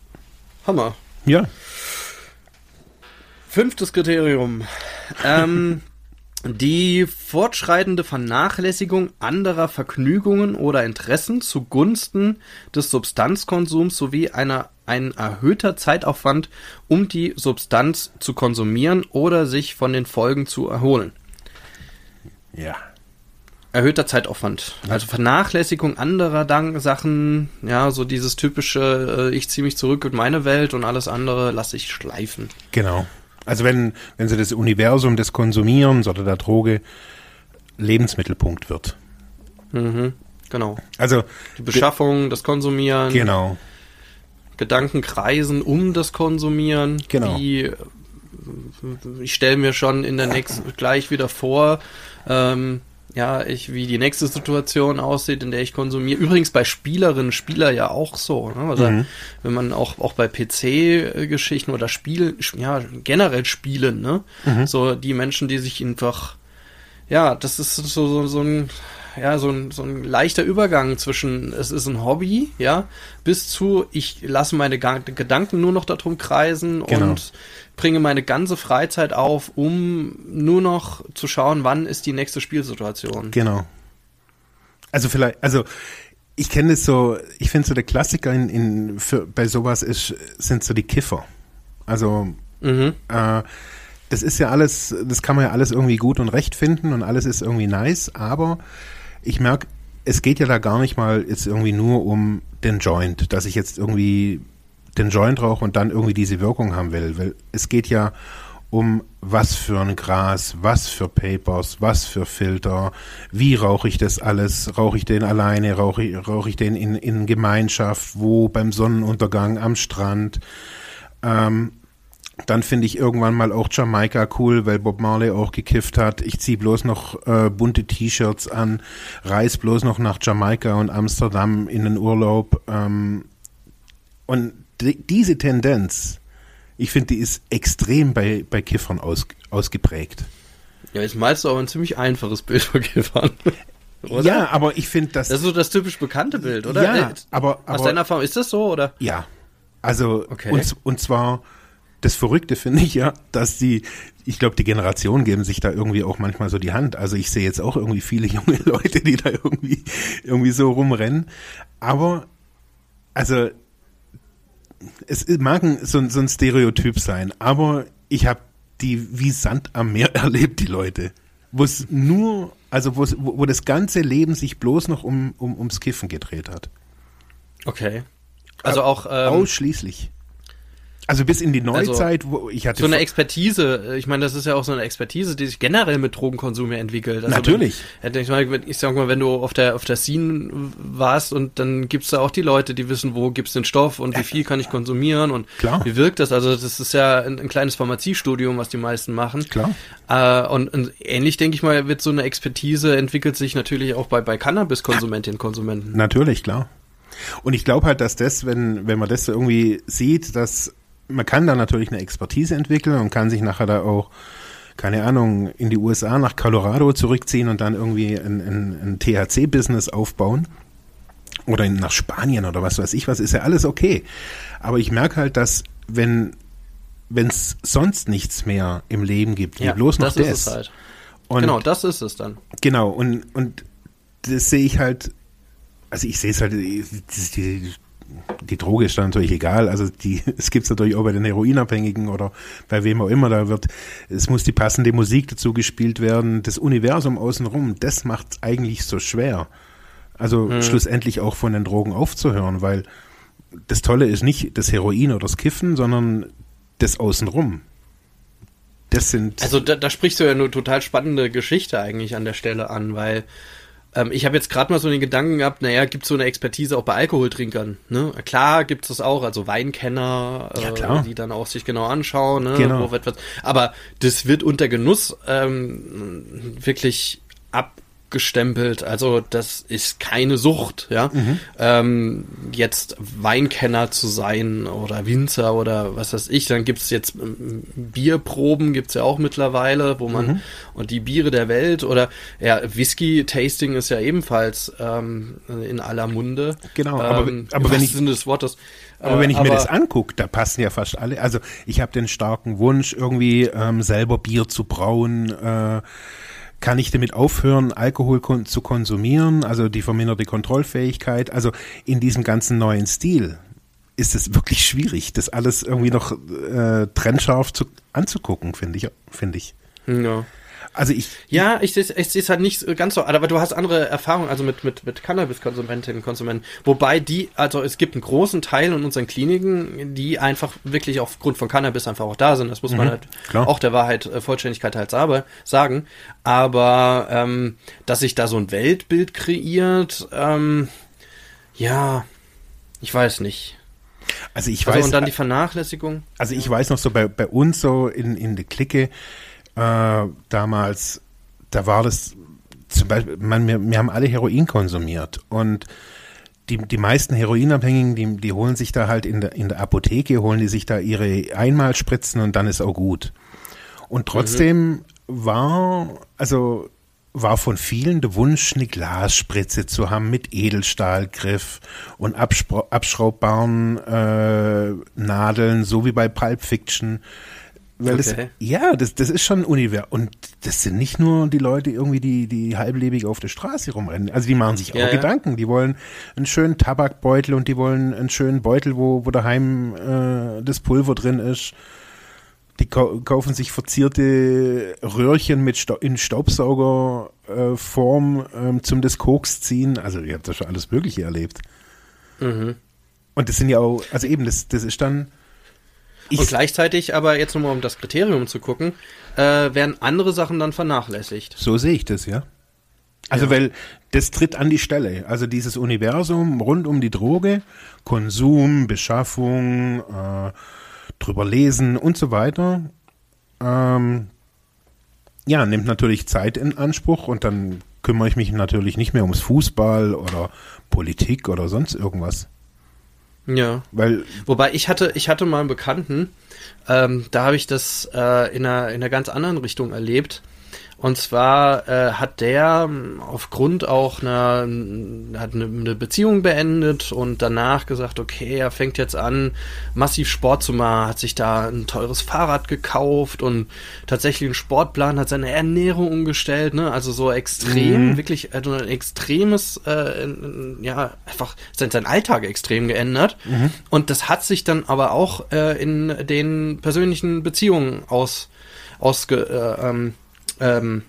Hammer. Ja. Fünftes Kriterium. Ähm, die fortschreitende Vernachlässigung anderer Vergnügungen oder Interessen zugunsten des Substanzkonsums sowie einer, ein erhöhter Zeitaufwand, um die Substanz zu konsumieren oder sich von den Folgen zu erholen. Ja. Erhöhter Zeitaufwand. Also Vernachlässigung anderer Dank Sachen, ja, so dieses typische, äh, ich ziehe mich zurück in meine Welt und alles andere lasse ich schleifen. Genau. Also wenn, wenn so das Universum des Konsumierens oder der Droge Lebensmittelpunkt wird. Mhm, genau. Also Die Beschaffung, das Konsumieren, genau. Gedanken kreisen um das Konsumieren. Genau. Wie, äh, ich stelle mir schon in der nächsten gleich wieder vor, ähm, ja, ich, wie die nächste Situation aussieht, in der ich konsumiere. Übrigens bei Spielerinnen, Spieler ja auch so. Ne? Also Mhm. wenn man auch, auch bei PC-Geschichten oder Spielen, ja, generell Spielen, ne? Mhm. So die Menschen, die sich einfach, ja, das ist so, so, so ein, ja, so ein, so ein leichter Übergang zwischen, es ist ein Hobby, ja, bis zu, ich lasse meine Gedanken nur noch darum kreisen Genau. und bringe meine ganze Freizeit auf, um nur noch zu schauen, wann ist die nächste Spielsituation. Genau. Also vielleicht, also ich kenne es so, ich finde so der Klassiker in, in für, bei sowas ist, sind so die Kiffer. Also Mhm. äh, das ist ja alles, das kann man ja alles irgendwie gut und recht finden und alles ist irgendwie nice, aber ich merke, es geht ja da gar nicht mal jetzt irgendwie nur um den Joint, dass ich jetzt irgendwie den Joint rauche und dann irgendwie diese Wirkung haben will, weil es geht ja um was für ein Gras, was für Papers, was für Filter, wie rauche ich das alles, rauche ich den alleine, rauche ich, rauche ich den in, in Gemeinschaft, wo? Beim Sonnenuntergang? Am Strand, ähm, dann finde ich irgendwann mal auch Jamaika cool, weil Bob Marley auch gekifft hat. Ich ziehe bloß noch äh, bunte T-Shirts an, reis bloß noch nach Jamaika und Amsterdam in den Urlaub. Ähm, und die, diese Tendenz, ich finde, die ist extrem bei, bei Kiffern aus, ausgeprägt. Ja, jetzt malst du aber ein ziemlich einfaches Bild von Kiffern. Oder? Ja, aber ich finde, dass Das ist so das typisch bekannte Bild, oder? Ja, Äh, aber- Aus aber- deiner Erfahrung, ist das so, oder? Ja, also Okay. und, und zwar das Verrückte finde ich ja, dass die, ich glaube, die Generationen geben sich da irgendwie auch manchmal so die Hand. Also ich sehe jetzt auch irgendwie viele junge Leute, die da irgendwie irgendwie so rumrennen. Aber also es mag ein, so, ein- so ein Stereotyp sein, aber ich habe die wie Sand am Meer erlebt, die Leute. Wo es nur, also wo, wo wo das ganze Leben sich bloß noch um, um ums Kiffen gedreht hat. Okay. Also auch, ähm, Ausschließlich. Also bis in die Neuzeit, also, wo ich hatte so eine Expertise. Ich meine, das ist ja auch so eine Expertise, die sich generell mit Drogenkonsum ja entwickelt. Also Natürlich. Wenn, ich, meine, ich sag mal, wenn du auf der auf der Scene warst und dann gibt's da auch die Leute, die wissen, wo gibt's den Stoff und wie viel kann ich konsumieren und Klar. wie wirkt das. Also das ist ja ein, ein kleines Pharmaziestudium, was die meisten machen. Klar. Äh, und, und ähnlich denke ich mal, wird so eine Expertise entwickelt sich natürlich auch bei bei Cannabis-Konsumentinnen und Konsumenten. Natürlich, klar. Und ich glaube halt, dass das, wenn, wenn man das so irgendwie sieht, dass man kann da natürlich eine Expertise entwickeln und kann sich nachher da auch, keine Ahnung, in die USA nach Colorado zurückziehen und dann irgendwie ein, ein, ein THC-Business aufbauen. Oder nach Spanien oder was weiß ich was, ist ja alles okay. Aber ich merke halt, dass wenn wenn es sonst nichts mehr im Leben gibt, ja, bloß noch das. das. Ist es halt. Und genau, das ist es dann. Genau, und, und das sehe ich halt, also ich sehe es halt, die, die, die Droge ist dann natürlich egal. Also die, es gibt es natürlich auch bei den Heroinabhängigen oder bei wem auch immer. Da wird, es muss die passende Musik dazu gespielt werden. Das Universum außenrum, das macht es eigentlich so schwer. Also hm. schlussendlich auch von den Drogen aufzuhören, weil das Tolle ist nicht das Heroin oder das Kiffen, sondern das Außenrum. Das sind. Also da, da sprichst du ja eine total spannende Geschichte eigentlich an der Stelle an, weil ähm, ich habe jetzt gerade mal so den Gedanken gehabt, naja, gibt es so eine Expertise auch bei Alkoholtrinkern? Ne? Klar gibt es das auch, also Weinkenner, äh, die dann auch sich genau anschauen. Ne? Genau. Aber das wird unter Genuss ähm, wirklich ab abgestempelt. Also das ist keine Sucht, ja. Mhm. Ähm, jetzt Weinkenner zu sein oder Winzer oder was weiß ich. Dann gibt's jetzt ähm, Bierproben, gibt's ja auch mittlerweile, wo man mhm. und die Biere der Welt oder ja, Whisky-Tasting ist ja ebenfalls ähm, in aller Munde. Genau, aber, ähm, aber wenn ich Sinne des Wortes. Aber wenn ich aber, mir das angucke, da passen ja fast alle. Also ich habe den starken Wunsch, irgendwie ähm, selber Bier zu brauen. Äh, kann ich damit aufhören, Alkohol kon zu konsumieren, also die verminderte Kontrollfähigkeit, also in diesem ganzen neuen Stil ist es wirklich schwierig, das alles irgendwie noch äh, trennscharf zu, anzugucken, finde ich, finde ich. Ja. Also ich. Ja, ich sehe ich es halt nicht ganz so, aber du hast andere Erfahrungen, also mit, mit, mit Cannabis-Konsumentinnen und Konsumenten. Wobei die, also es gibt einen großen Teil in unseren Kliniken, die einfach wirklich aufgrund von Cannabis einfach auch da sind. Das muss man mhm, halt klar. auch der Wahrheit, äh, Vollständigkeit halt sagen. Aber ähm, dass sich da so ein Weltbild kreiert, ähm, ja, ich weiß nicht. Also ich also weiß. Und dann die Vernachlässigung. Also ich weiß noch so bei, bei uns so in, in der Clique, äh, damals, da war das zum Beispiel, man, wir, wir haben alle Heroin konsumiert und die, die meisten Heroinabhängigen, die, die holen sich da halt in der, in der Apotheke, holen die sich da ihre Einmalspritzen und dann ist auch gut. Und trotzdem mhm. war, also war von vielen der Wunsch, eine Glasspritze zu haben mit Edelstahlgriff und abschraubbaren äh, Nadeln, so wie bei Pulp Fiction. Weil okay. das, ja, das, das ist schon ein Universum. Und das sind nicht nur die Leute irgendwie, die, die halblebig auf der Straße rumrennen. Also die machen sich auch ja. Gedanken. Die wollen einen schönen Tabakbeutel und die wollen einen schönen Beutel, wo, wo daheim äh, das Pulver drin ist. Die kaufen sich verzierte Röhrchen mit Sta in Staubsaugerform äh, ähm, zum des Koks ziehen. Also ihr habt das schon alles Mögliche erlebt. Mhm. Und das sind ja auch, also eben, das, das ist dann ich und gleichzeitig aber jetzt nochmal, um das Kriterium zu gucken, äh, werden andere Sachen dann vernachlässigt. So sehe ich das, ja. Also, ja. weil das tritt an die Stelle. Also dieses Universum rund um die Droge, Konsum, Beschaffung, äh, drüber lesen und so weiter, ähm, ja, nimmt natürlich Zeit in Anspruch und dann kümmere ich mich natürlich nicht mehr ums Fußball oder Politik oder sonst irgendwas. Ja. Weil. Wobei ich hatte, ich hatte mal einen Bekannten, ähm, da habe ich das äh, in, einer, in einer ganz anderen Richtung erlebt. Und zwar äh, hat der ähm, aufgrund auch einer, hat eine, eine, Beziehung beendet und danach gesagt, okay, er fängt jetzt an, massiv Sport zu machen, hat sich da ein teures Fahrrad gekauft und tatsächlich einen Sportplan, hat seine Ernährung umgestellt, ne? Also so extrem, mhm. wirklich also ein extremes, äh, ja, einfach sein, sein Alltag extrem geändert. Mhm. Und das hat sich dann aber auch äh, in den persönlichen Beziehungen aus, ausge, äh, ähm, ähm,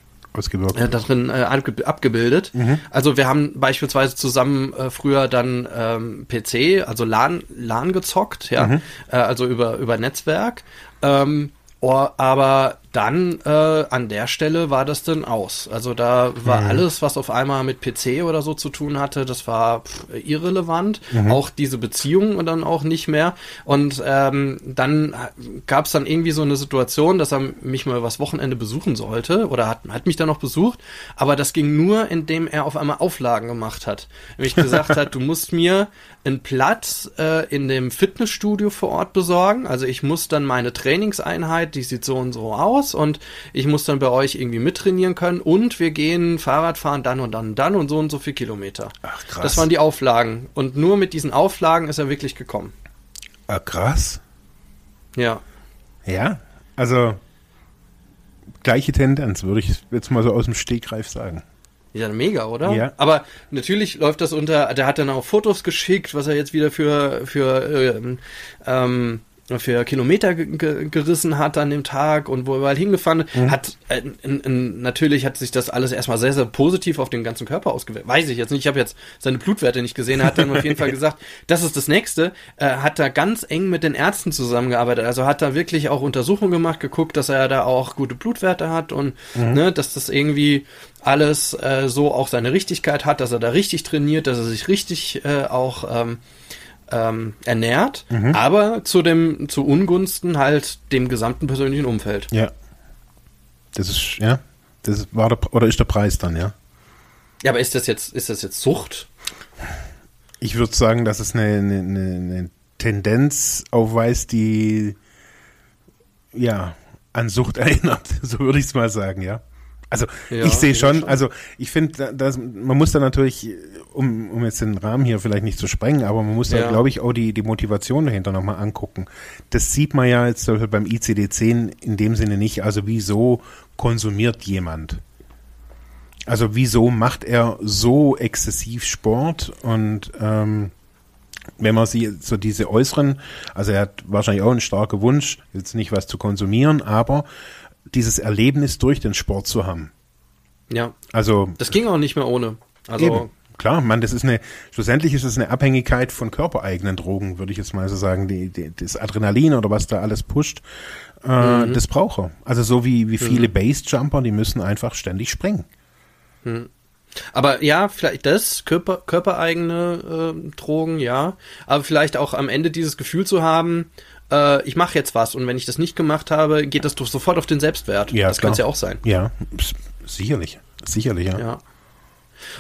äh, darin äh, abge abgebildet. Mhm. Also wir haben beispielsweise zusammen äh, früher dann ähm, PC, also LAN, LAN gezockt, ja, Mhm. äh, also über, über Netzwerk. Ähm, oh, aber dann äh, an der Stelle war das dann aus. Also da war Mhm. alles, was auf einmal mit PC oder so zu tun hatte, das war pff, irrelevant. Mhm. Auch diese Beziehung dann auch nicht mehr. Und ähm, dann gab es dann irgendwie so eine Situation, dass er mich mal was Wochenende besuchen sollte oder hat, hat mich dann noch besucht. Aber das ging nur, indem er auf einmal Auflagen gemacht hat. Nämlich gesagt hat, du musst mir einen Platz äh, in dem Fitnessstudio vor Ort besorgen. Also ich muss dann meine Trainingseinheit, die sieht so und so aus und ich muss dann bei euch irgendwie mittrainieren können und wir gehen Fahrrad fahren dann und dann und dann und so und so viel Kilometer. Ach, krass. Das waren die Auflagen. Und nur mit diesen Auflagen ist er wirklich gekommen. Ah, krass. Ja. Ja, also gleiche Tendenz, würde ich jetzt mal so aus dem Stegreif sagen. Ja, mega, oder? Ja. Aber natürlich läuft das unter, der hat dann auch Fotos geschickt, was er jetzt wieder für, für, ähm, ähm, für Kilometer ge ge gerissen hat an dem Tag und wo er überall hingefahren Mhm. hat. Äh, in, in, natürlich hat sich das alles erstmal sehr, sehr positiv auf den ganzen Körper ausgewirkt. Weiß ich jetzt nicht. Ich habe jetzt seine Blutwerte nicht gesehen. Er hat dann auf jeden Fall gesagt, das ist das Nächste. Er hat da ganz eng mit den Ärzten zusammengearbeitet. Also hat da wirklich auch Untersuchungen gemacht, geguckt, dass er da auch gute Blutwerte hat und ne, dass das irgendwie alles äh, so auch seine Richtigkeit hat, dass er da richtig trainiert, dass er sich richtig äh, auch ähm, ähm, ernährt, aber zu dem zu Ungunsten halt dem gesamten persönlichen Umfeld. Ja. Das ist, ja, das war der, oder ist der Preis dann, ja. Ja, aber ist das jetzt ist das jetzt Sucht? Ich würde sagen, dass es eine, eine, eine, eine Tendenz aufweist, die ja an Sucht erinnert. So würde ich es mal sagen, ja. Also Ja, ich sehe schon, schon. also ich finde, dass man muss da natürlich, um, um jetzt den Rahmen hier vielleicht nicht zu sprengen, aber man muss da, Ja. glaube ich, auch die, die Motivation dahinter nochmal angucken. Das sieht man ja jetzt zum Beispiel beim ICD-10 in dem Sinne nicht. Also wieso konsumiert jemand? Also wieso macht er so exzessiv Sport und ähm, wenn man sie so diese äußeren, also er hat wahrscheinlich auch einen starken Wunsch, jetzt nicht was zu konsumieren, aber dieses Erlebnis durch den Sport zu haben. Ja, Also das ging auch nicht mehr ohne. Also eben, klar, man, das ist eine, schlussendlich ist es eine Abhängigkeit von körpereigenen Drogen, würde ich jetzt mal so sagen, die, die, das Adrenalin oder was da alles pusht, äh, das braucht er. Also so wie, wie viele Bassjumper, die müssen einfach ständig springen. Aber ja, vielleicht das, Körper, körpereigene äh, Drogen, ja. Aber vielleicht auch am Ende dieses Gefühl zu haben, äh, ich mache jetzt was und wenn ich das nicht gemacht habe, geht das doch sofort auf den Selbstwert. Ja, das kann es ja auch sein. Ja, sicherlich, sicherlich, ja. Ja.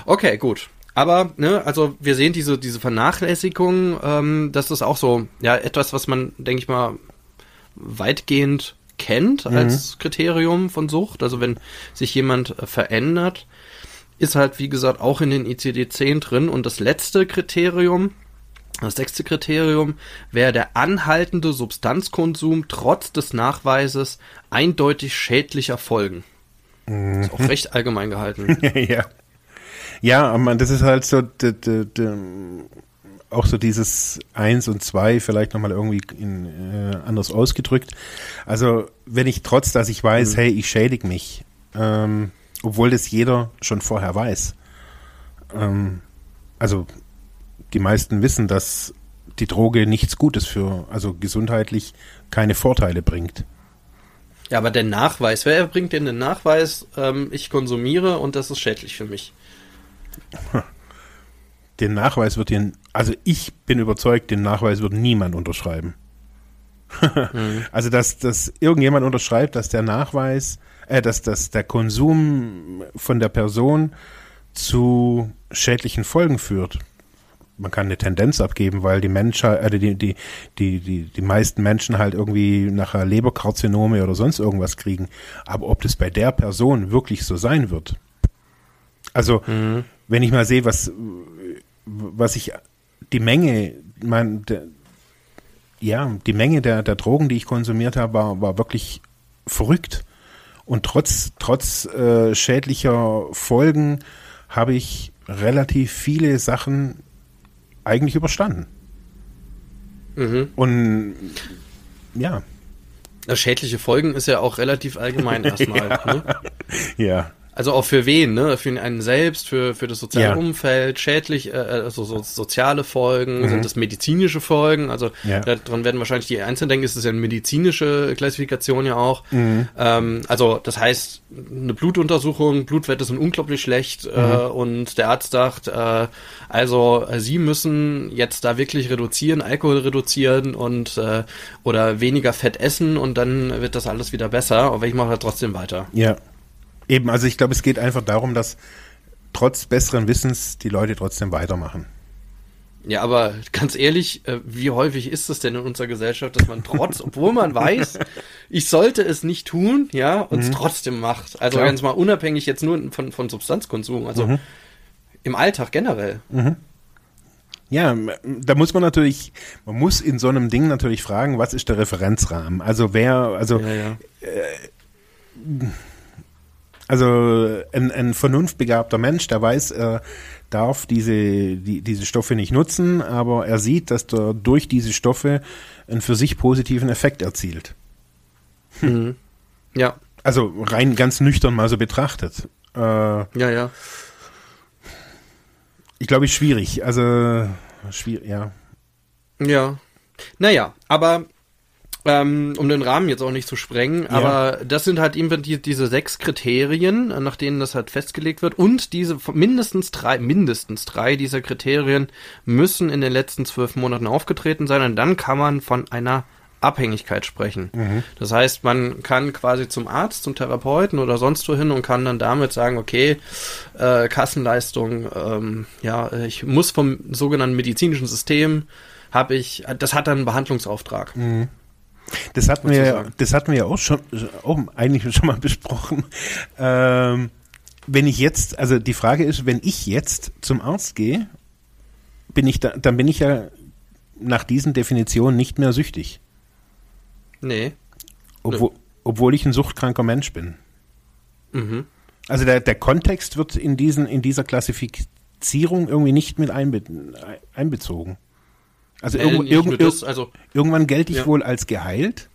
Okay, gut. Aber, ne, also wir sehen diese, diese Vernachlässigung, ähm, das ist auch so, ja, etwas, was man, denke ich mal, weitgehend kennt als Kriterium von Sucht. Also wenn sich jemand äh, verändert, ist halt, wie gesagt, auch in den ICD-10 drin. Und das letzte Kriterium, das sechste Kriterium, wäre der anhaltende Substanzkonsum trotz des Nachweises eindeutig schädlicher Folgen. Ist auch recht allgemein gehalten. ja. Ja, aber man, das ist halt so, auch so dieses Eins und Zwei vielleicht nochmal irgendwie in, äh, anders ausgedrückt. Also, wenn ich trotz, dass ich weiß, hey, ich schädige mich, ähm, obwohl das jeder schon vorher weiß. Ähm, also, die meisten wissen, dass die Droge nichts Gutes für, also gesundheitlich keine Vorteile bringt. Ja, aber der Nachweis, wer bringt denn den Nachweis, ähm, ich konsumiere und das ist schädlich für mich? Den Nachweis wird den, also ich bin überzeugt, den Nachweis wird niemand unterschreiben. Also, dass, dass irgendjemand unterschreibt, dass der Nachweis, äh, dass, dass der Konsum von der Person zu schädlichen Folgen führt. Man kann eine Tendenz abgeben, weil die Menschheit, äh, die, die, die, die, die meisten Menschen halt irgendwie nachher Leberkarzinome oder sonst irgendwas kriegen. Aber ob das bei der Person wirklich so sein wird. Also, wenn ich mal sehe, was, was ich, die Menge, mein, der, ja, die Menge der, der Drogen, die ich konsumiert habe, war, war wirklich verrückt. Und trotz, trotz äh, schädlicher Folgen habe ich relativ viele Sachen eigentlich überstanden. Mhm. Und ja, Ja, schädliche Folgen ist ja auch relativ allgemein erstmal. ne? ja, Also auch für wen, ne? Für einen selbst, für, für das soziale Ja. Umfeld, schädlich, äh, also so soziale Folgen, Mhm. sind das medizinische Folgen? Also Ja. daran werden wahrscheinlich die Einzelnen denken, es ist ja eine medizinische Klassifikation ja auch. Mhm. Ähm, also das heißt, eine Blutuntersuchung, Blutwerte sind unglaublich schlecht äh, Mhm. und der Arzt sagt, äh, also äh, Sie müssen jetzt da wirklich reduzieren, Alkohol reduzieren und äh, oder weniger Fett essen und dann wird das alles wieder besser. Aber ich mache halt trotzdem weiter. Ja. Eben, also ich glaube, es geht einfach darum, dass trotz besseren Wissens die Leute trotzdem weitermachen. Ja, aber ganz ehrlich, äh, wie häufig ist es denn in unserer Gesellschaft, dass man trotz, obwohl man weiß, ich sollte es nicht tun, ja, und es trotzdem macht. Also Klar. ganz mal unabhängig jetzt nur von, von Substanzkonsum, also im Alltag generell. Ja, m- da muss man natürlich, man muss in so einem Ding natürlich fragen, was ist der Referenzrahmen? Also wer, also Ja, ja. Also ein, ein vernunftbegabter Mensch, der weiß, er darf diese, die, diese Stoffe nicht nutzen, aber er sieht, dass er durch diese Stoffe einen für sich positiven Effekt erzielt. Ja, Also rein ganz nüchtern mal so betrachtet. Äh, ja, ja. ich glaube, ist schwierig. Also schwierig, ja. Ja. Naja, aber ähm, um den Rahmen jetzt auch nicht zu sprengen, aber das sind halt eben die, diese sechs Kriterien, nach denen das halt festgelegt wird. Und diese mindestens drei, mindestens drei dieser Kriterien müssen in den letzten zwölf Monaten aufgetreten sein. Und dann kann man von einer Abhängigkeit sprechen. Das heißt, man kann quasi zum Arzt, zum Therapeuten oder sonst wohin und kann dann damit sagen, okay, äh, Kassenleistung, ähm, ja, ich muss vom sogenannten medizinischen System habe ich, das hat dann einen Behandlungsauftrag. Das hatten wir, das hatten wir ja auch schon, auch eigentlich schon mal besprochen. Ähm, wenn ich jetzt, also die Frage ist, wenn ich jetzt zum Arzt gehe, bin ich da, dann bin ich ja nach diesen Definitionen nicht mehr süchtig, Nee. obwohl, obwohl ich ein suchtkranker Mensch bin. Mhm. Also der, der Kontext wird in diesen, in dieser Klassifizierung irgendwie nicht mit einbe einbezogen. Also irgend, nur das, also, irgendwann gelte ich Ja. wohl als geheilt.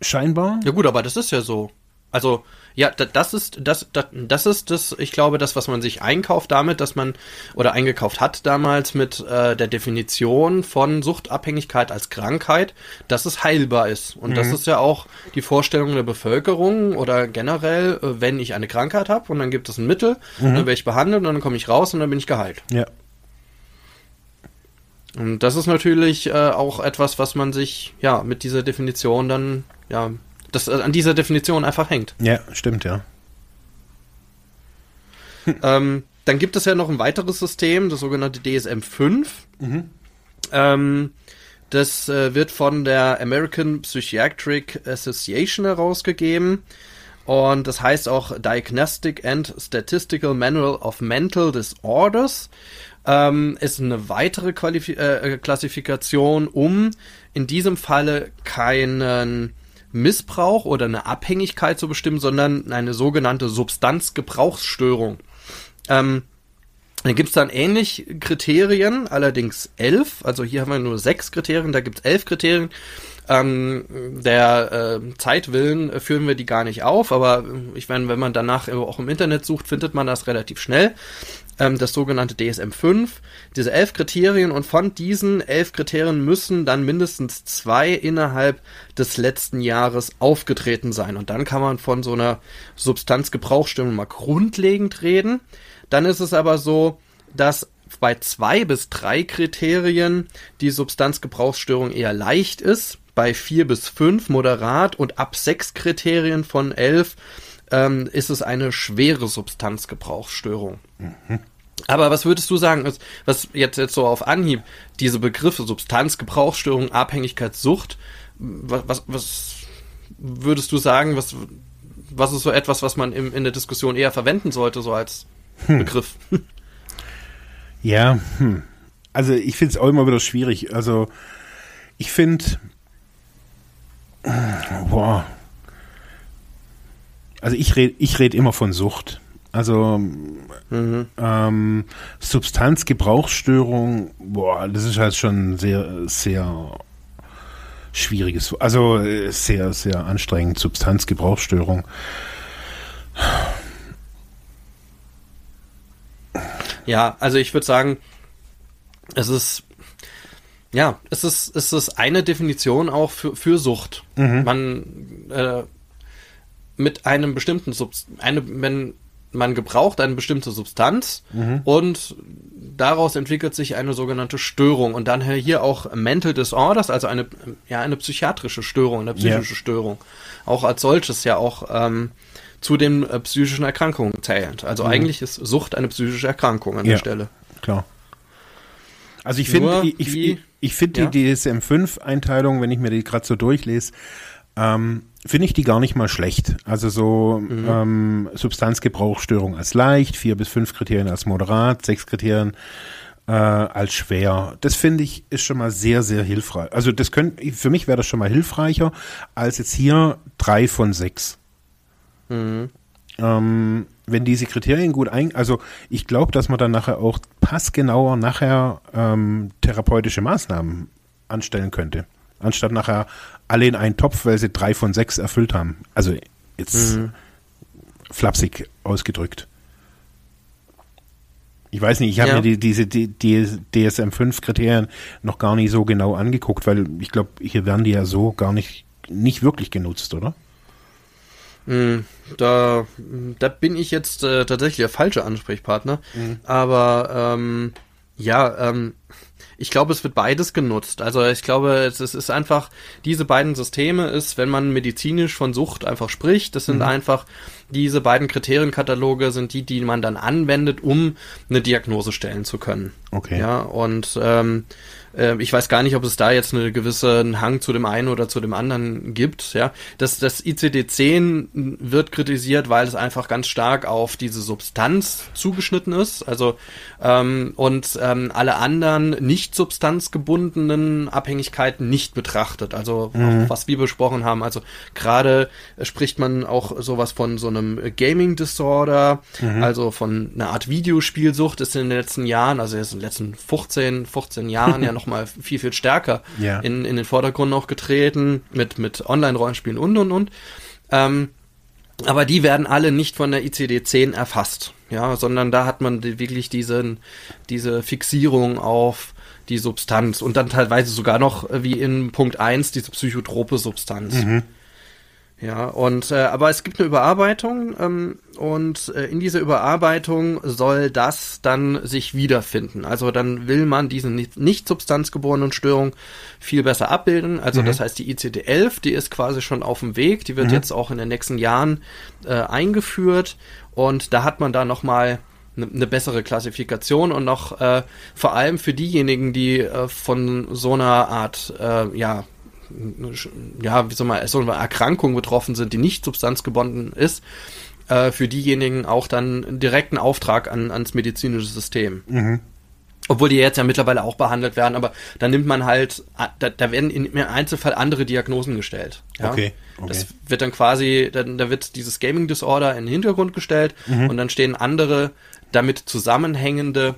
Scheinbar. ja gut, aber das ist ja so. Also, ja, da- das ist, das, das, das ist das, ich glaube, das, was man sich einkauft damit, dass man, oder eingekauft hat damals mit äh, der Definition von Suchtabhängigkeit als Krankheit, dass es heilbar ist. Und das ist ja auch die Vorstellung der Bevölkerung oder generell, äh, wenn ich eine Krankheit habe und dann gibt es ein Mittel, dann werde ich behandelt und dann komme ich raus und dann bin ich geheilt. Ja. Und das ist natürlich äh, auch etwas, was man sich ja mit dieser Definition dann ja das äh, an dieser Definition einfach hängt. Ja, stimmt, ja. ähm, dann gibt es ja noch ein weiteres System, das sogenannte DSM-5. Ähm, das äh, wird von der American Psychiatric Association herausgegeben. Und das heißt auch Diagnostic and Statistical Manual of Mental Disorders. Ähm, ist eine weitere Qualifi äh, Klassifikation, um in diesem Falle keinen Missbrauch oder eine Abhängigkeit zu bestimmen, sondern eine sogenannte Substanzgebrauchsstörung. Ähm, da gibt's dann ähnlich Kriterien, allerdings elf. Also hier haben wir nur sechs Kriterien, da gibt's elf Kriterien. Ähm, der äh, Zeitwillen führen wir die gar nicht auf, aber ich meine, wenn man danach auch im Internet sucht, findet man das relativ schnell. Ähm, das sogenannte DSM-5, diese elf Kriterien und von diesen elf Kriterien müssen dann mindestens zwei innerhalb des letzten Jahres aufgetreten sein. Und dann kann man von so einer Substanzgebrauchsstörung mal grundlegend reden. Dann ist es aber so, dass bei zwei bis drei Kriterien die Substanzgebrauchsstörung eher leicht ist, bei vier bis fünf moderat und ab sechs Kriterien von elf ähm, ist es eine schwere Substanzgebrauchsstörung. Aber was würdest du sagen, was jetzt, jetzt so auf Anhieb, diese Begriffe Substanzgebrauchsstörung, Abhängigkeit, Sucht, was, was, würdest du sagen, was, was ist so etwas, was man im, in der Diskussion eher verwenden sollte, so als Begriff? Ja, hm. also ich finde es auch immer wieder schwierig. Also ich finde, boah, also ich rede ich red immer von Sucht. Also ähm, Substanzgebrauchsstörung, boah, das ist halt schon sehr, sehr schwieriges, also äh, sehr, sehr anstrengend, Substanzgebrauchsstörung. Ja, also ich würde sagen, es ist ja, es ist es ist eine Definition auch für, für Sucht. Mhm. Man äh, mit einem bestimmten Subst eine wenn man gebraucht eine bestimmte Substanz Mhm. und daraus entwickelt sich eine sogenannte Störung und dann hier auch Mental Disorders, also eine ja eine psychiatrische Störung, eine psychische Ja. Störung, auch als solches ja auch ähm, zu den äh, psychischen Erkrankungen zählt. Also eigentlich ist Sucht eine psychische Erkrankung an Mhm. Ja. der Stelle. Klar. Also ich finde, ich, ich, ich, ich finde Ja. die DSM-5-Einteilung, wenn ich mir die gerade so durchlese, ähm, finde ich die gar nicht mal schlecht. Also so Mhm. ähm, Substanzgebrauchsstörung als leicht, vier bis fünf Kriterien als moderat, sechs Kriterien äh, als schwer. Das finde ich ist schon mal sehr, sehr hilfreich. Also das könnte, für mich wäre das schon mal hilfreicher als jetzt hier drei von sechs. Mhm. Ähm, wenn diese Kriterien gut ein, also ich glaube, dass man dann nachher auch passgenauer nachher ähm, therapeutische Maßnahmen anstellen könnte, anstatt nachher alle in einen Topf, weil sie drei von sechs erfüllt haben. Also jetzt flapsig ausgedrückt. Ich weiß nicht, ich habe Ja. mir die, diese die, die DSM-5-Kriterien noch gar nicht so genau angeguckt, weil ich glaube, hier werden die ja so gar nicht, nicht wirklich genutzt, oder? Mm, Da, da bin ich jetzt äh, tatsächlich der falsche Ansprechpartner. Aber ähm, ja, ähm, ich glaube, es wird beides genutzt. Also ich glaube, es, ist einfach, diese beiden Systeme ist, wenn man medizinisch von Sucht einfach spricht, das sind einfach, diese beiden Kriterienkataloge sind die, die man dann anwendet, um eine Diagnose stellen zu können. Okay. Ja, und ähm, äh, ich weiß gar nicht, ob es da jetzt einen gewissen Hang zu dem einen oder zu dem anderen gibt. Ja, das, das ICD-10 wird kritisiert, weil es einfach ganz stark auf diese Substanz zugeschnitten ist. Also ähm, und ähm, alle anderen nicht substanzgebundenen Abhängigkeiten nicht betrachtet. Also auch, was wir besprochen haben. Also gerade spricht man auch sowas von so einem Gaming Disorder, also von einer Art Videospielsucht ist in den letzten Jahren, also jetzt in den letzten 15, 15 Jahren ja nochmal viel, viel stärker Ja. in, in den Vordergrund auch getreten mit, mit Online-Rollenspielen und und und. Ähm, aber die werden alle nicht von der ICD-10 erfasst, ja, sondern da hat man wirklich diesen, diese Fixierung auf die Substanz und dann teilweise sogar noch äh, wie in Punkt 1 diese psychotrope Substanz. Ja, und äh, aber es gibt eine Überarbeitung ähm, und äh, in dieser Überarbeitung soll das dann sich wiederfinden. Also dann will man diese nicht, nicht substanzgeborenen Störungen viel besser abbilden. Also das heißt, die ICD-11, die ist quasi schon auf dem Weg, die wird jetzt auch in den nächsten Jahren äh, eingeführt und da hat man da noch mal eine eine bessere Klassifikation und noch äh, vor allem für diejenigen, die äh, von so einer Art äh, ja ja, wie soll man, so eine Erkrankung betroffen sind, die nicht substanzgebunden ist, äh, für diejenigen auch dann einen direkten Auftrag an, ans medizinische System. Obwohl die jetzt ja mittlerweile auch behandelt werden, aber da nimmt man halt, da, da werden in, im Einzelfall andere Diagnosen gestellt. Ja? Okay, okay. Das wird dann quasi, dann, da wird dieses Gaming Disorder in den Hintergrund gestellt und dann stehen andere damit zusammenhängende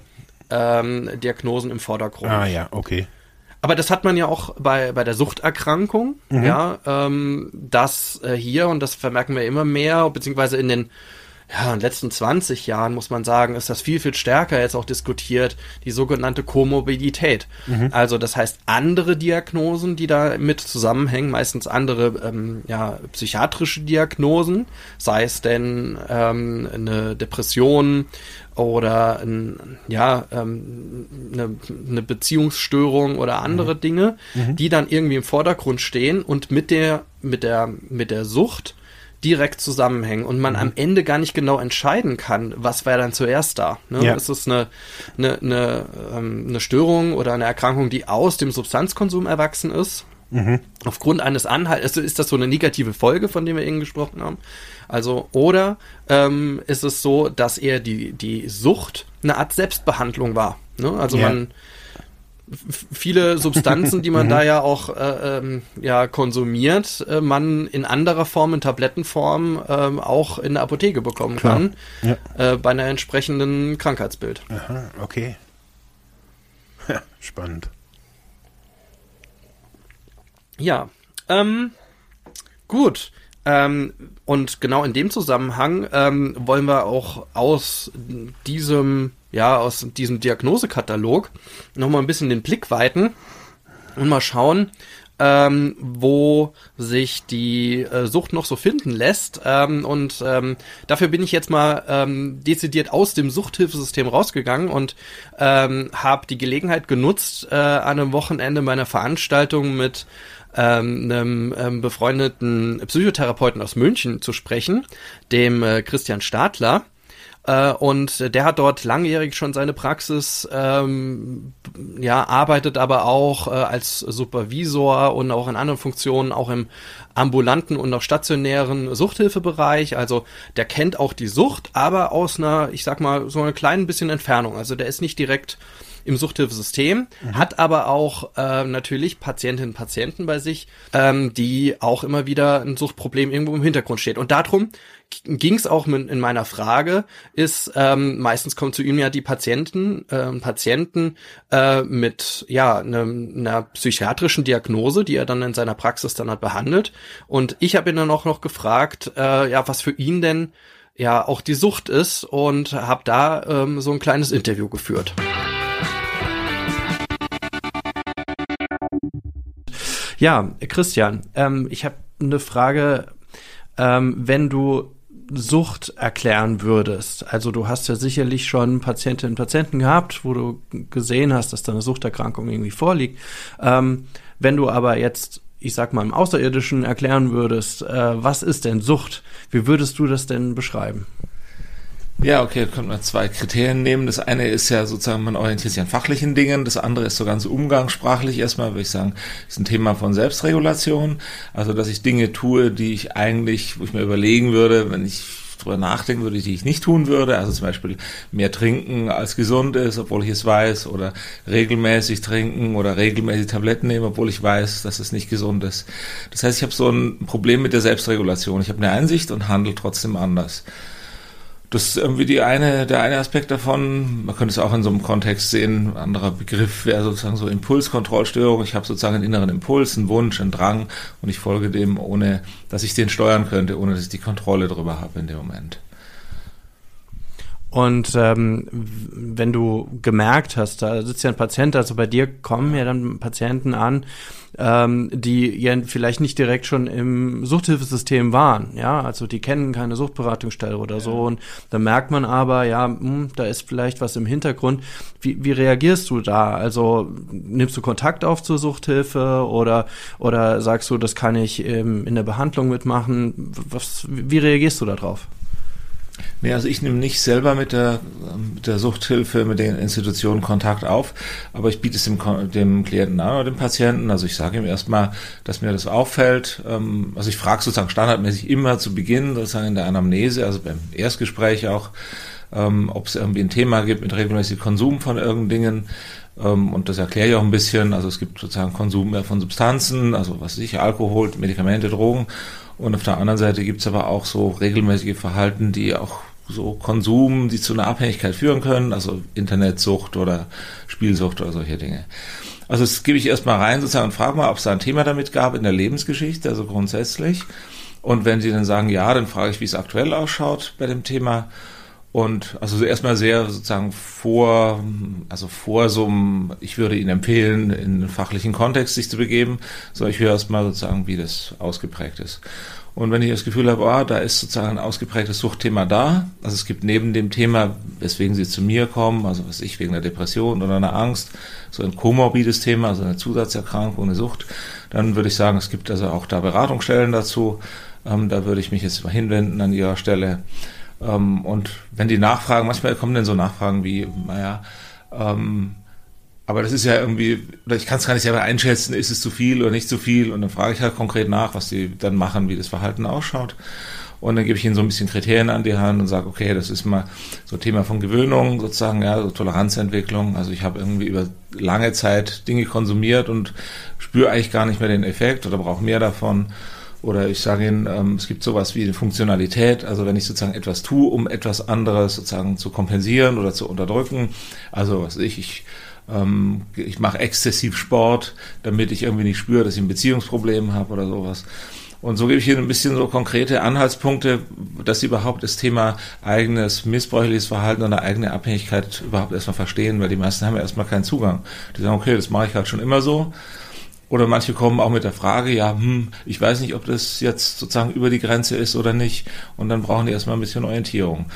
ähm, Diagnosen im Vordergrund. Ah ja, okay. Aber das hat man ja auch bei, bei der Suchterkrankung, ja, ähm, dass äh, hier, und das vermerken wir immer mehr, beziehungsweise in den ja, in den letzten 20 Jahren, muss man sagen, ist das viel, viel stärker jetzt auch diskutiert, die sogenannte Komorbidität. Also das heißt, andere Diagnosen, die da mit zusammenhängen, meistens andere ähm, ja, psychiatrische Diagnosen, sei es denn ähm, eine Depression oder ein, ja, ähm, eine, eine Beziehungsstörung oder andere Dinge, die dann irgendwie im Vordergrund stehen und mit der, mit der, mit der Sucht direkt zusammenhängen und man am Ende gar nicht genau entscheiden kann, was wäre dann zuerst da. Ne? Ja. Ist es eine, eine, eine, ähm, eine Störung oder eine Erkrankung, die aus dem Substanzkonsum erwachsen ist? Aufgrund eines Anhalts, also ist das so eine negative Folge, von der wir eben gesprochen haben? Also, oder ähm, ist es so, dass eher die, die Sucht eine Art Selbstbehandlung war? Ne? Also Ja. man viele Substanzen, die man da ja auch äh, ähm, ja konsumiert, äh, man in anderer Form, in Tablettenform ähm, auch in der Apotheke bekommen Klar. kann, Ja. äh, bei einer entsprechenden Krankheitsbild. Aha, okay. Spannend. Ja, ähm, gut. Ähm, und genau in dem Zusammenhang ähm, wollen wir auch aus diesem, ja, aus diesem Diagnosekatalog nochmal ein bisschen den Blick weiten und mal schauen, ähm, wo sich die äh, Sucht noch so finden lässt. Ähm, und ähm, dafür bin ich jetzt mal ähm, dezidiert aus dem Suchthilfesystem rausgegangen und ähm, habe die Gelegenheit genutzt, äh, an einem Wochenende meiner Veranstaltung mit ähm, einem ähm, befreundeten Psychotherapeuten aus München zu sprechen, dem äh, Christian Stadler. Äh, und der hat dort langjährig schon seine Praxis, ähm, ja, arbeitet aber auch äh, als Supervisor und auch in anderen Funktionen, auch im ambulanten und auch stationären Suchthilfebereich. Also der kennt auch die Sucht, aber aus einer, ich sag mal, so einer kleinen bisschen Entfernung. Also der ist nicht direkt im Suchthilfesystem, mhm. hat aber auch äh, natürlich Patientinnen und Patienten bei sich, ähm, die auch immer wieder ein Suchtproblem irgendwo im Hintergrund steht. Und darum ging es auch in meiner Frage, ist ähm, meistens kommen zu ihm ja die Patienten, äh, Patienten äh, mit ja einer ne psychiatrischen Diagnose, die er dann in seiner Praxis dann hat behandelt. Und ich habe ihn dann auch noch gefragt, äh, ja, was für ihn denn ja auch die Sucht ist und habe da ähm, so ein kleines Interview geführt. Ja, Christian, ähm, ich habe eine Frage. Ähm, wenn du Sucht erklären würdest, also du hast ja sicherlich schon Patientinnen und Patienten gehabt, wo du gesehen hast, dass da eine Suchterkrankung irgendwie vorliegt. Ähm, wenn du aber jetzt, ich sag mal, im Außerirdischen erklären würdest, äh, was ist denn Sucht? Wie würdest du das denn beschreiben? Ja, okay, da könnte man zwei Kriterien nehmen. Das eine ist ja sozusagen, man orientiert sich an fachlichen Dingen. Das andere ist so ganz umgangssprachlich erstmal, würde ich sagen, ist ein Thema von Selbstregulation. Also, dass ich Dinge tue, die ich eigentlich, wo ich mir überlegen würde, wenn ich drüber nachdenken würde, die ich nicht tun würde. Also zum Beispiel mehr trinken als gesund ist, obwohl ich es weiß, oder regelmäßig trinken oder regelmäßig Tabletten nehmen, obwohl ich weiß, dass es nicht gesund ist. Das heißt, ich habe so ein Problem mit der Selbstregulation. Ich habe eine Einsicht und handle trotzdem anders. Das ist irgendwie die eine, der eine Aspekt davon. Man könnte es auch in so einem Kontext sehen. Ein anderer Begriff wäre sozusagen so Impulskontrollstörung. Ich habe sozusagen einen inneren Impuls, einen Wunsch, einen Drang und ich folge dem, ohne dass ich den steuern könnte, ohne dass ich die Kontrolle darüber habe in dem Moment. Und ähm, wenn du gemerkt hast, da sitzt ja ein Patient, also bei dir kommen ja dann Patienten an, ähm, die ja vielleicht nicht direkt schon im Suchthilfesystem waren, ja, also die kennen keine Suchtberatungsstelle oder ja. so und da merkt man aber, ja, mh, hm, da ist vielleicht was im Hintergrund. Wie, wie reagierst du da? Also nimmst du Kontakt auf zur Suchthilfe oder oder sagst du, das kann ich ähm, in der Behandlung mitmachen? Was, wie reagierst du darauf? Nee, also ich nehme nicht selber mit der, mit der Suchthilfe, mit den Institutionen Kontakt auf, aber ich biete es dem, dem Klienten an oder dem Patienten. Also ich sage ihm erstmal, dass mir das auffällt. Ähm, also ich frage sozusagen standardmäßig immer zu Beginn, sozusagen in der Anamnese, also beim Erstgespräch auch, ähm, ob es irgendwie ein Thema gibt mit regelmäßigem Konsum von irgendeinen Dingen. Ähm, und das erkläre ich auch ein bisschen. Also es gibt sozusagen Konsum von Substanzen, also was weiß ich, Alkohol, Medikamente, Drogen. Und auf der anderen Seite gibt es aber auch so regelmäßige Verhalten, die auch so Konsum, die zu einer Abhängigkeit führen können, also Internetsucht oder Spielsucht oder solche Dinge. Also das gebe ich erstmal rein sozusagen und frage mal, ob es da ein Thema damit gab in der Lebensgeschichte, also grundsätzlich. Und wenn sie dann sagen ja, dann frage ich, wie es aktuell ausschaut bei dem Thema. Und also erstmal sehr sozusagen vor, also vor so einem, ich würde Ihnen empfehlen, in einen fachlichen Kontext sich zu begeben, so ich höre erstmal sozusagen, wie das ausgeprägt ist. Und wenn ich das Gefühl habe, oh, da ist sozusagen ein ausgeprägtes Suchtthema da, also es gibt neben dem Thema, weswegen Sie zu mir kommen, also was ich wegen einer Depression oder einer Angst, so ein komorbides Thema, also eine Zusatzerkrankung, eine Sucht, dann würde ich sagen, es gibt also auch da Beratungsstellen dazu. Ähm, da würde ich mich jetzt mal hinwenden an Ihrer Stelle. Ähm, und wenn die Nachfragen, manchmal kommen dann so Nachfragen wie, naja, ähm, aber das ist ja irgendwie, ich kann es gar nicht selber einschätzen, ist es zu viel oder nicht zu viel. Und dann frage ich halt konkret nach, was die dann machen, wie das Verhalten ausschaut. Und dann gebe ich ihnen so ein bisschen Kriterien an die Hand und sage, okay, das ist mal so Thema von Gewöhnung sozusagen, ja, so Toleranzentwicklung. Also ich habe irgendwie über lange Zeit Dinge konsumiert und spüre eigentlich gar nicht mehr den Effekt oder brauche mehr davon. Oder ich sage Ihnen, ähm, es gibt sowas wie eine Funktionalität, also wenn ich sozusagen etwas tue, um etwas anderes sozusagen zu kompensieren oder zu unterdrücken. Also was ich, ich ähm, ich mache exzessiv Sport, damit ich irgendwie nicht spüre, dass ich ein Beziehungsproblem habe oder sowas. Und so gebe ich Ihnen ein bisschen so konkrete Anhaltspunkte, dass Sie überhaupt das Thema eigenes missbräuchliches Verhalten oder eigene Abhängigkeit überhaupt erstmal verstehen, weil die meisten haben ja erstmal keinen Zugang. Die sagen, okay, das mache ich halt schon immer so. Oder manche kommen auch mit der Frage, ja, hm, ich weiß nicht, ob das jetzt sozusagen über die Grenze ist oder nicht. Und dann brauchen die erstmal ein bisschen Orientierung.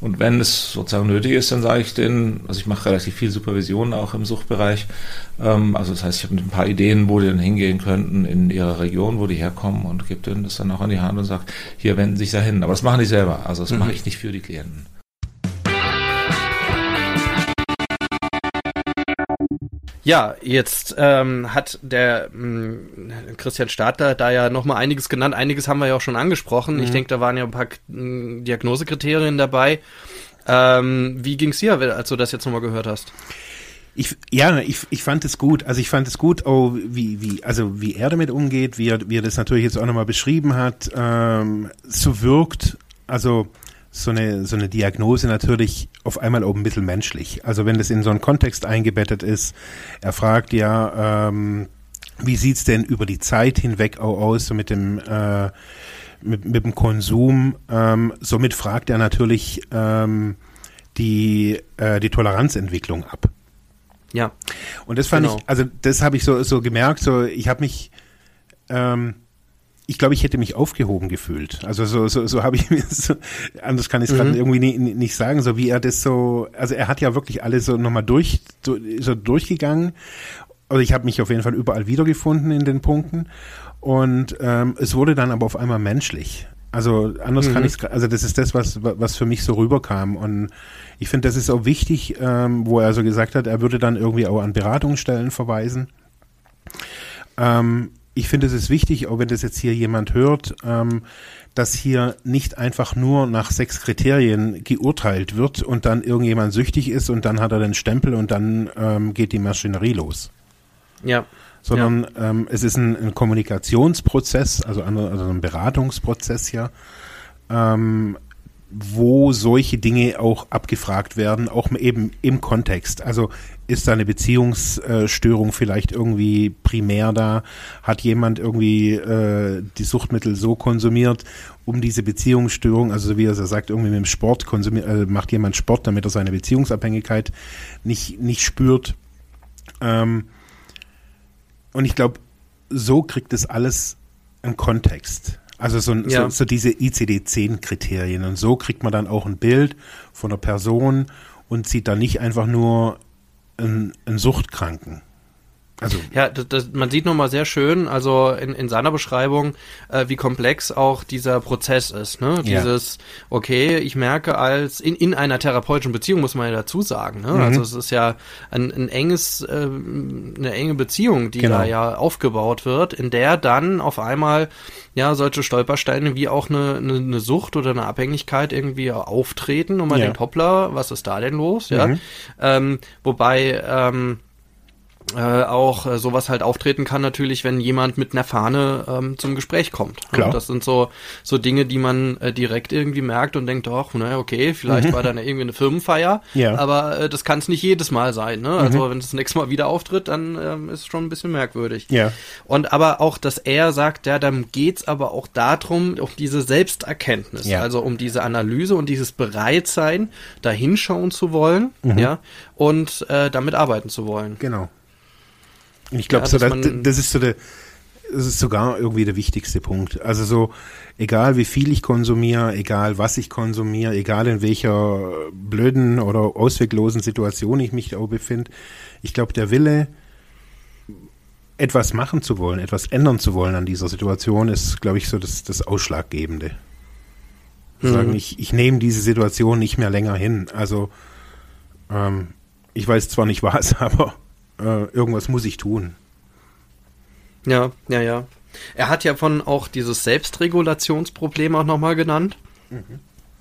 Und wenn es sozusagen nötig ist, dann sage ich denen, also ich mache relativ viel Supervision auch im Suchtbereich. Ähm, also das heißt, ich habe ein paar Ideen, wo die dann hingehen könnten in ihrer Region, wo die herkommen und gebe denen das dann auch an die Hand und sage, hier wenden Sie sich dahin. Aber das machen die selber. Also das mhm. mache ich nicht für die Klienten. Ja, jetzt ähm, hat der mh, hm, Christian Stadler da ja nochmal einiges genannt. Einiges haben wir ja auch schon angesprochen. Mhm. Ich denke, da waren ja ein paar hm, Diagnosekriterien dabei. Ähm, wie ging's dir, als du das jetzt nochmal gehört hast? Ich, ja, ich, ich fand es gut. Also ich fand es gut, oh, wie, wie, also wie er damit umgeht, wie er, wie er das natürlich jetzt auch nochmal beschrieben hat, ähm, so wirkt, also so eine, so eine Diagnose natürlich auf einmal auch ein bisschen menschlich. Also wenn das in so einen Kontext eingebettet ist, er fragt ja, ähm, wie sieht's denn über die Zeit hinweg auch aus, so mit dem, äh, mit, mit dem Konsum. Ähm, somit fragt er natürlich ähm, die, äh, die Toleranzentwicklung ab. Ja. Und das fand genau. ich, also das habe ich so, so gemerkt, so ich habe mich ähm, ich glaube, ich hätte mich aufgehoben gefühlt. Also so, so, so habe ich mir so, anders kann ich es gerade mhm. irgendwie nie, nicht sagen, so wie er das so, also er hat ja wirklich alles so nochmal durch, so, so durchgegangen. Also ich habe mich auf jeden Fall überall wiedergefunden in den Punkten. Und ähm, es wurde dann aber auf einmal menschlich. Also anders mhm. kann ich also das ist das, was, was für mich so rüberkam. Und ich finde, das ist auch wichtig, ähm, wo er so gesagt hat, er würde dann irgendwie auch an Beratungsstellen verweisen. Ähm, ich finde, es ist wichtig, auch wenn das jetzt hier jemand hört, ähm, dass hier nicht einfach nur nach sechs Kriterien geurteilt wird und dann irgendjemand süchtig ist und dann hat er den Stempel und dann ähm, geht die Maschinerie los. Ja. Sondern ja. Ähm, es ist ein, ein Kommunikationsprozess, also, also ein Beratungsprozess hier, ähm, wo solche Dinge auch abgefragt werden, auch eben im Kontext. Also ist da eine Beziehungsstörung vielleicht irgendwie primär da? Hat jemand irgendwie äh, die Suchtmittel so konsumiert, um diese Beziehungsstörung, also wie er sagt, irgendwie mit dem Sport konsumiert, äh, macht jemand Sport, damit er seine Beziehungsabhängigkeit nicht, nicht spürt? Ähm, und ich glaube, so kriegt es alles einen Kontext. Also so, ja. so, so diese ICD-10-Kriterien. Und so kriegt man dann auch ein Bild von einer Person und sieht da nicht einfach nur einen, einen Suchtkranken. Also ja, das, das, man sieht nochmal sehr schön, also in, in seiner Beschreibung, äh, wie komplex auch dieser Prozess ist. Ne? Dieses, ja. okay, ich merke als in, in einer therapeutischen Beziehung muss man ja dazu sagen. Ne? Mhm. Also es ist ja ein, ein enges, äh, eine enge Beziehung, die genau. da ja aufgebaut wird, in der dann auf einmal ja solche Stolpersteine wie auch eine, eine, eine Sucht oder eine Abhängigkeit irgendwie auftreten und man ja. denkt, hoppla, was ist da denn los? Ja, mhm. ähm, wobei ähm, äh, auch äh, sowas halt auftreten kann natürlich, wenn jemand mit einer Fahne ähm, zum Gespräch kommt. Klar. Und das sind so so Dinge, die man äh, direkt irgendwie merkt und denkt, doch, naja, okay, vielleicht mhm. war da irgendwie eine Firmenfeier, ja. aber äh, das kann es nicht jedes Mal sein. Ne? Also mhm. wenn es das nächste Mal wieder auftritt, dann ähm, ist es schon ein bisschen merkwürdig. Ja. Und aber auch, dass er sagt, ja, dann geht's aber auch darum, um diese Selbsterkenntnis, ja. also um diese Analyse und dieses Bereitsein, da hinschauen zu wollen, mhm. ja, und äh, damit arbeiten zu wollen. Genau. Ich glaube, ja, so, das, das ist so der, das ist sogar irgendwie der wichtigste Punkt. Also so, egal wie viel ich konsumiere, egal was ich konsumiere, egal in welcher blöden oder ausweglosen Situation ich mich da befinde, ich glaube, der Wille, etwas machen zu wollen, etwas ändern zu wollen an dieser Situation, ist, glaube ich, so das, das Ausschlaggebende. Mhm. Sagen, ich, ich nehme diese Situation nicht mehr länger hin. Also, ähm, ich weiß zwar nicht was, aber äh, irgendwas muss ich tun. Ja, ja, ja. Er hat ja von auch dieses Selbstregulationsproblem auch nochmal genannt. Mhm.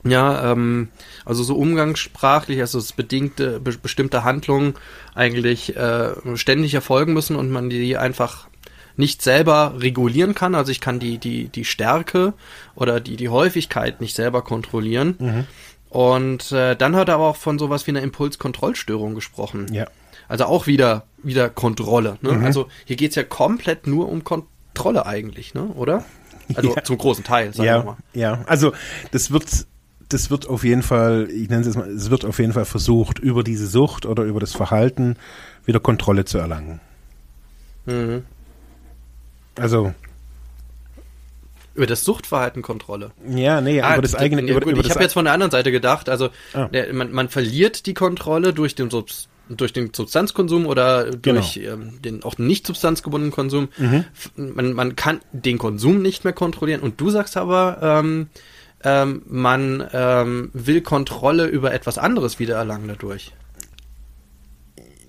Ja, ähm, also so umgangssprachlich, also es bedingte be bestimmte Handlungen eigentlich äh, ständig erfolgen müssen und man die einfach nicht selber regulieren kann. Also ich kann die, die, die Stärke oder die, die Häufigkeit nicht selber kontrollieren. Mhm. Und äh, dann hat er aber auch von sowas wie einer Impulskontrollstörung gesprochen. Ja. Also auch wieder, wieder Kontrolle. Ne? Mhm. Also hier geht's ja komplett nur um Kontrolle. Eigentlich, ne? Oder? Also Ja. zum großen Teil, sagen wir Ja, mal. ja. Also das wird, das wird auf jeden Fall, ich nenne es jetzt mal, es wird auf jeden Fall versucht, über diese Sucht oder über das Verhalten wieder Kontrolle zu erlangen. Mhm. Also, Über das Suchtverhalten Kontrolle. ja, nee, über das eigene, über, über ich habe jetzt von der anderen Seite gedacht, also Ah. der, man, man verliert die Kontrolle durch den Subs durch den Substanzkonsum oder Genau. durch ähm, den auch nicht substanzgebundenen Konsum. Mhm. Man, man kann den Konsum nicht mehr kontrollieren. Und du sagst aber, ähm, ähm, man ähm, will Kontrolle über etwas anderes wieder erlangen dadurch.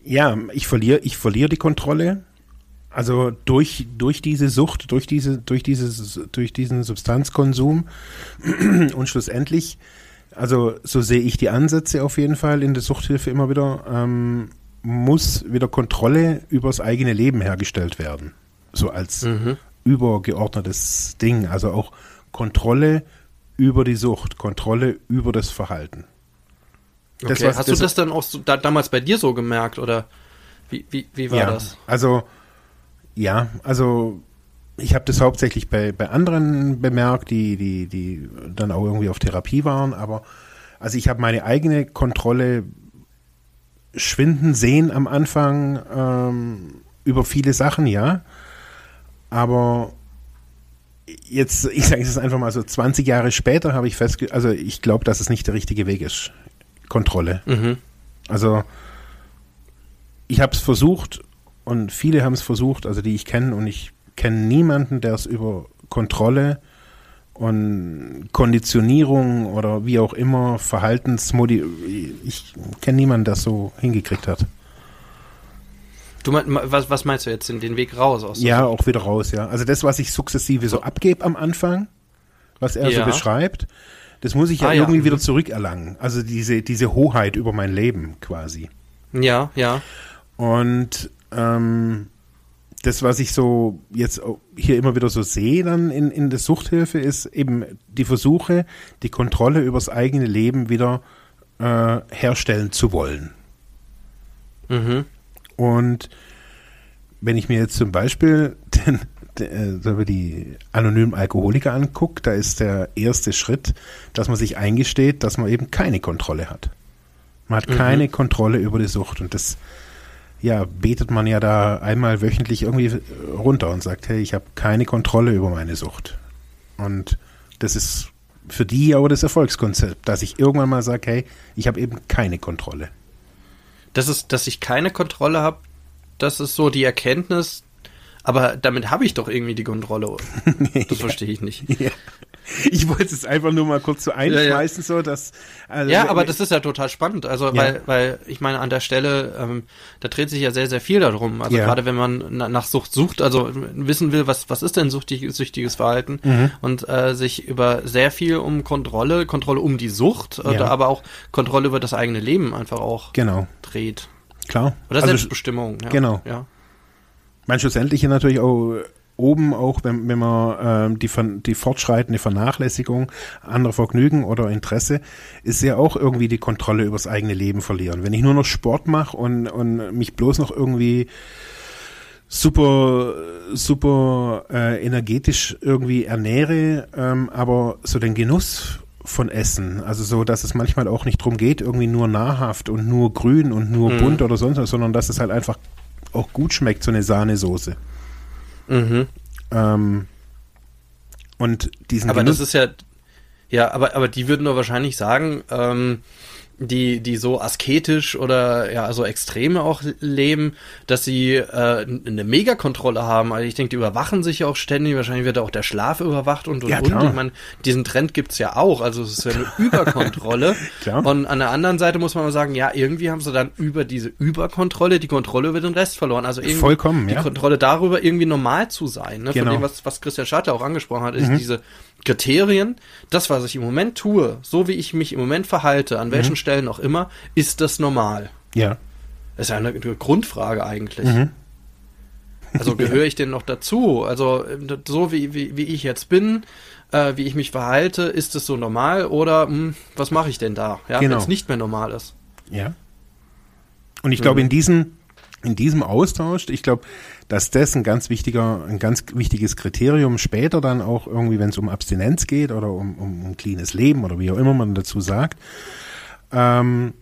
Ja, ich verliere, ich verliere die Kontrolle. Also durch, durch diese Sucht, durch diese, durch dieses, durch diesen Substanzkonsum und schlussendlich, also so sehe ich die Ansätze auf jeden Fall in der Suchthilfe immer wieder, ähm, muss wieder Kontrolle übers eigene Leben hergestellt werden. So als Mhm. übergeordnetes Ding. Also auch Kontrolle über die Sucht, Kontrolle über das Verhalten. Das, Okay. Hast du das dann auch so, da, damals bei dir so gemerkt oder wie, wie, wie war ja, das? Also, ja, also ich habe das hauptsächlich bei, bei anderen bemerkt, die, die, die dann auch irgendwie auf Therapie waren, aber also ich habe meine eigene Kontrolle schwinden sehen am Anfang ähm, über viele Sachen, ja. Aber jetzt, ich sage es einfach mal so, 20 Jahre später habe ich festgestellt, also ich glaube, dass es nicht der richtige Weg ist. Kontrolle. Mhm. Also ich habe es versucht und viele haben es versucht, also die ich kenne und ich kenne niemanden, der es über Kontrolle und Konditionierung oder wie auch immer Verhaltensmodi ich kenne niemanden, der es so hingekriegt hat. Du mein, was, was meinst du jetzt, den, Weg raus aus? Ja, auch wieder raus, ja. Also das, was ich sukzessive so abgebe am Anfang, was er so Ja. beschreibt, das muss ich ja Ah, ja. irgendwie Mhm. wieder zurückerlangen. Also diese, diese Hoheit über mein Leben quasi. Ja, ja. Und ähm, das, was ich so jetzt hier immer wieder so sehe dann in, in der Suchthilfe, ist eben die Versuche, die Kontrolle übers eigene Leben wieder äh, herstellen zu wollen. Mhm. Und wenn ich mir jetzt zum Beispiel den, den, äh, die anonymen Alkoholiker angucke, da ist der erste Schritt, dass man sich eingesteht, dass man eben keine Kontrolle hat. Man hat Mhm. keine Kontrolle über die Sucht und das ja, betet man ja da einmal wöchentlich irgendwie runter und sagt, hey, ich habe keine Kontrolle über meine Sucht. Und das ist für die aber das Erfolgskonzept, dass ich irgendwann mal sage, hey, ich habe eben keine Kontrolle. Das ist, dass ich keine Kontrolle habe, das ist so die Erkenntnis, aber damit habe ich doch irgendwie die Kontrolle. Das verstehe ich nicht. Ja. Ich wollte es einfach nur mal kurz so einschmeißen, so dass. Also, Ja, aber das ist ja total spannend. Also, Ja. weil, weil ich meine, an der Stelle, ähm, da dreht sich ja sehr, sehr viel darum. Also Ja. gerade wenn man na, nach Sucht sucht, also wissen will, was, was ist denn süchtig, süchtiges Verhalten Mhm. und äh, sich über sehr viel um Kontrolle, Kontrolle um die Sucht, Ja. oder aber auch Kontrolle über das eigene Leben einfach auch Genau, dreht. klar. Oder also, Selbstbestimmung. Ja. genau. Ja. mein schlussendlich natürlich auch oben auch, wenn, wenn man ähm, die, die fortschreitende Vernachlässigung anderer Vergnügen oder Interesse, ist ja auch irgendwie die Kontrolle übers eigene Leben verlieren. Wenn ich nur noch Sport mache und, und mich bloß noch irgendwie super, super äh, energetisch irgendwie ernähre, ähm, aber so den Genuss von Essen, also so, dass es manchmal auch nicht drum geht, irgendwie nur nahrhaft und nur grün und nur Mhm. bunt oder sonst was, sondern dass es halt einfach auch gut schmeckt, so eine Sahnesoße. Mhm. Ähm, und diesen Aber Genuss, das ist ja, ja, aber, aber die würden doch wahrscheinlich sagen, ähm, die, die so asketisch oder ja, so extreme auch leben, dass sie äh, eine Megakontrolle haben. Also ich denke, die überwachen sich ja auch ständig, wahrscheinlich wird auch der Schlaf überwacht und und Ja, und. Ich meine, diesen Trend gibt's ja auch, also es ist ja eine Überkontrolle. Und an der anderen Seite muss man mal sagen, ja, irgendwie haben sie dann über diese Überkontrolle die Kontrolle über den Rest verloren. Also irgendwie Vollkommen, die ja. Kontrolle darüber, irgendwie normal zu sein. Ne? Genau. Von dem, was, was Christian Schatter auch angesprochen hat, ist diese Kriterien, das, was ich im Moment tue, so wie ich mich im Moment verhalte, an welchen Stellen auch immer, ist das normal? ja, Das ist ja eine, eine Grundfrage eigentlich. Mhm. Also gehöre ich denn noch dazu? Also so wie, wie, wie ich jetzt bin, äh, wie ich mich verhalte, ist es so normal oder hm, was mache ich denn da? Ja, Genau. wenn es nicht mehr normal ist. ja. Und ich glaube, in diesen, in diesem Austausch, ich glaube, dass das ein ganz wichtiger, ein ganz wichtiges Kriterium später dann auch irgendwie, wenn es um Abstinenz geht oder um, um, um cleanes Leben oder wie auch immer man dazu sagt, ähm,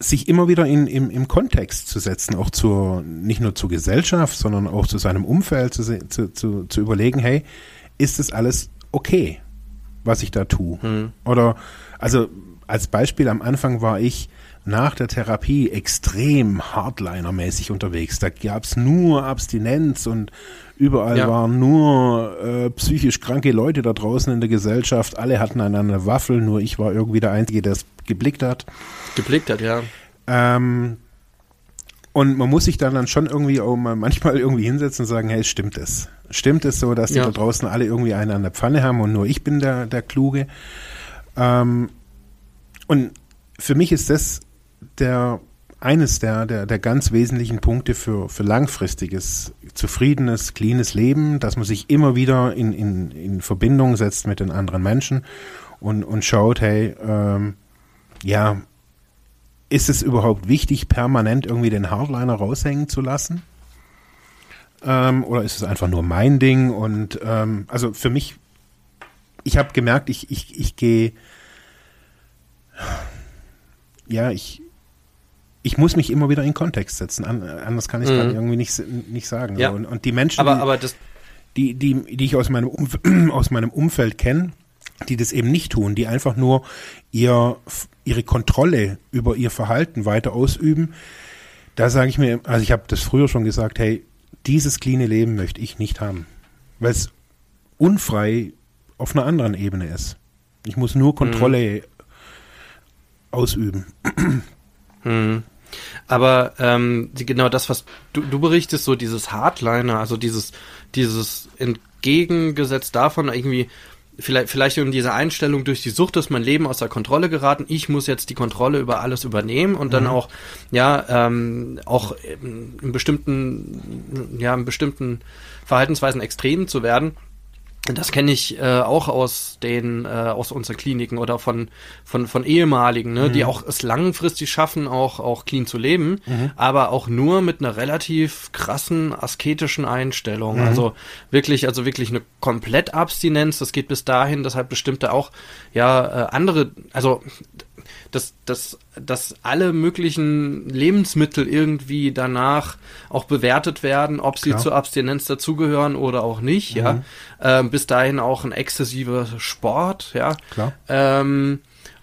sich immer wieder in, im, im Kontext zu setzen, auch zur, nicht nur zur Gesellschaft, sondern auch zu seinem Umfeld zu, zu, zu, zu überlegen, hey, ist das alles okay, was ich da tue? Hm. Oder, also als Beispiel am Anfang war ich nach der Therapie extrem Hardliner-mäßig unterwegs. Da gab's nur Abstinenz und überall ja. waren nur äh, psychisch kranke Leute da draußen in der Gesellschaft. Alle hatten eine Waffel, nur ich war irgendwie der Einzige, der es geblickt hat. Geblickt hat, ja. Ähm, und man muss sich dann, dann schon irgendwie auch mal manchmal irgendwie hinsetzen und sagen, hey, stimmt es? Stimmt es so, dass die ja. da draußen alle irgendwie einen an der Pfanne haben und nur ich bin der, der Kluge? Ähm, und für mich ist das der eines der, der, der ganz wesentlichen Punkte für, für langfristiges, zufriedenes, cleanes Leben, dass man sich immer wieder in, in, in Verbindung setzt mit den anderen Menschen und, und schaut, hey, ähm, ja, ist es überhaupt wichtig, permanent irgendwie den Hardliner raushängen zu lassen? Ähm, oder ist es einfach nur mein Ding? Und ähm, also für mich, ich habe gemerkt, ich, ich, ich gehe, ja, ich, ich muss mich immer wieder in Kontext setzen. anders kann ich es mhm. irgendwie nicht, nicht sagen. Ja. Und, und, die Menschen, aber, aber die, die, die ich aus meinem, Umf aus meinem Umfeld kenne, die das eben nicht tun, die einfach nur ihr, ihre Kontrolle über ihr Verhalten weiter ausüben, da sage ich mir, also ich habe das früher schon gesagt, hey, dieses cleane Leben möchte ich nicht haben, weil es unfrei auf einer anderen Ebene ist. Ich muss nur Kontrolle mhm. ausüben. Mhm. Aber ähm, genau das, was du, du berichtest, so dieses Hardliner, also dieses, dieses entgegengesetzt davon irgendwie, vielleicht, vielleicht um diese Einstellung durch die Sucht ist mein Leben aus der Kontrolle geraten. Ich muss jetzt die Kontrolle über alles übernehmen und dann mhm. auch, ja, ähm, auch in bestimmten, ja, in bestimmten Verhaltensweisen extrem zu werden. Das kenne ich äh, auch aus den äh, aus unseren Kliniken oder von von von ehemaligen, ne, mhm. die auch es langfristig schaffen, auch auch clean zu leben, mhm. aber auch nur mit einer relativ krassen asketischen Einstellung. Mhm. Also wirklich, also wirklich eine komplett Abstinenz. Das geht bis dahin, deshalb bestimmte auch ja äh, andere, also dass, dass, dass alle möglichen Lebensmittel irgendwie danach auch bewertet werden, ob sie Klar. zur Abstinenz dazugehören oder auch nicht, mhm. ja. Ähm, bis dahin auch ein exzessiver Sport, ja. Klar. Ähm,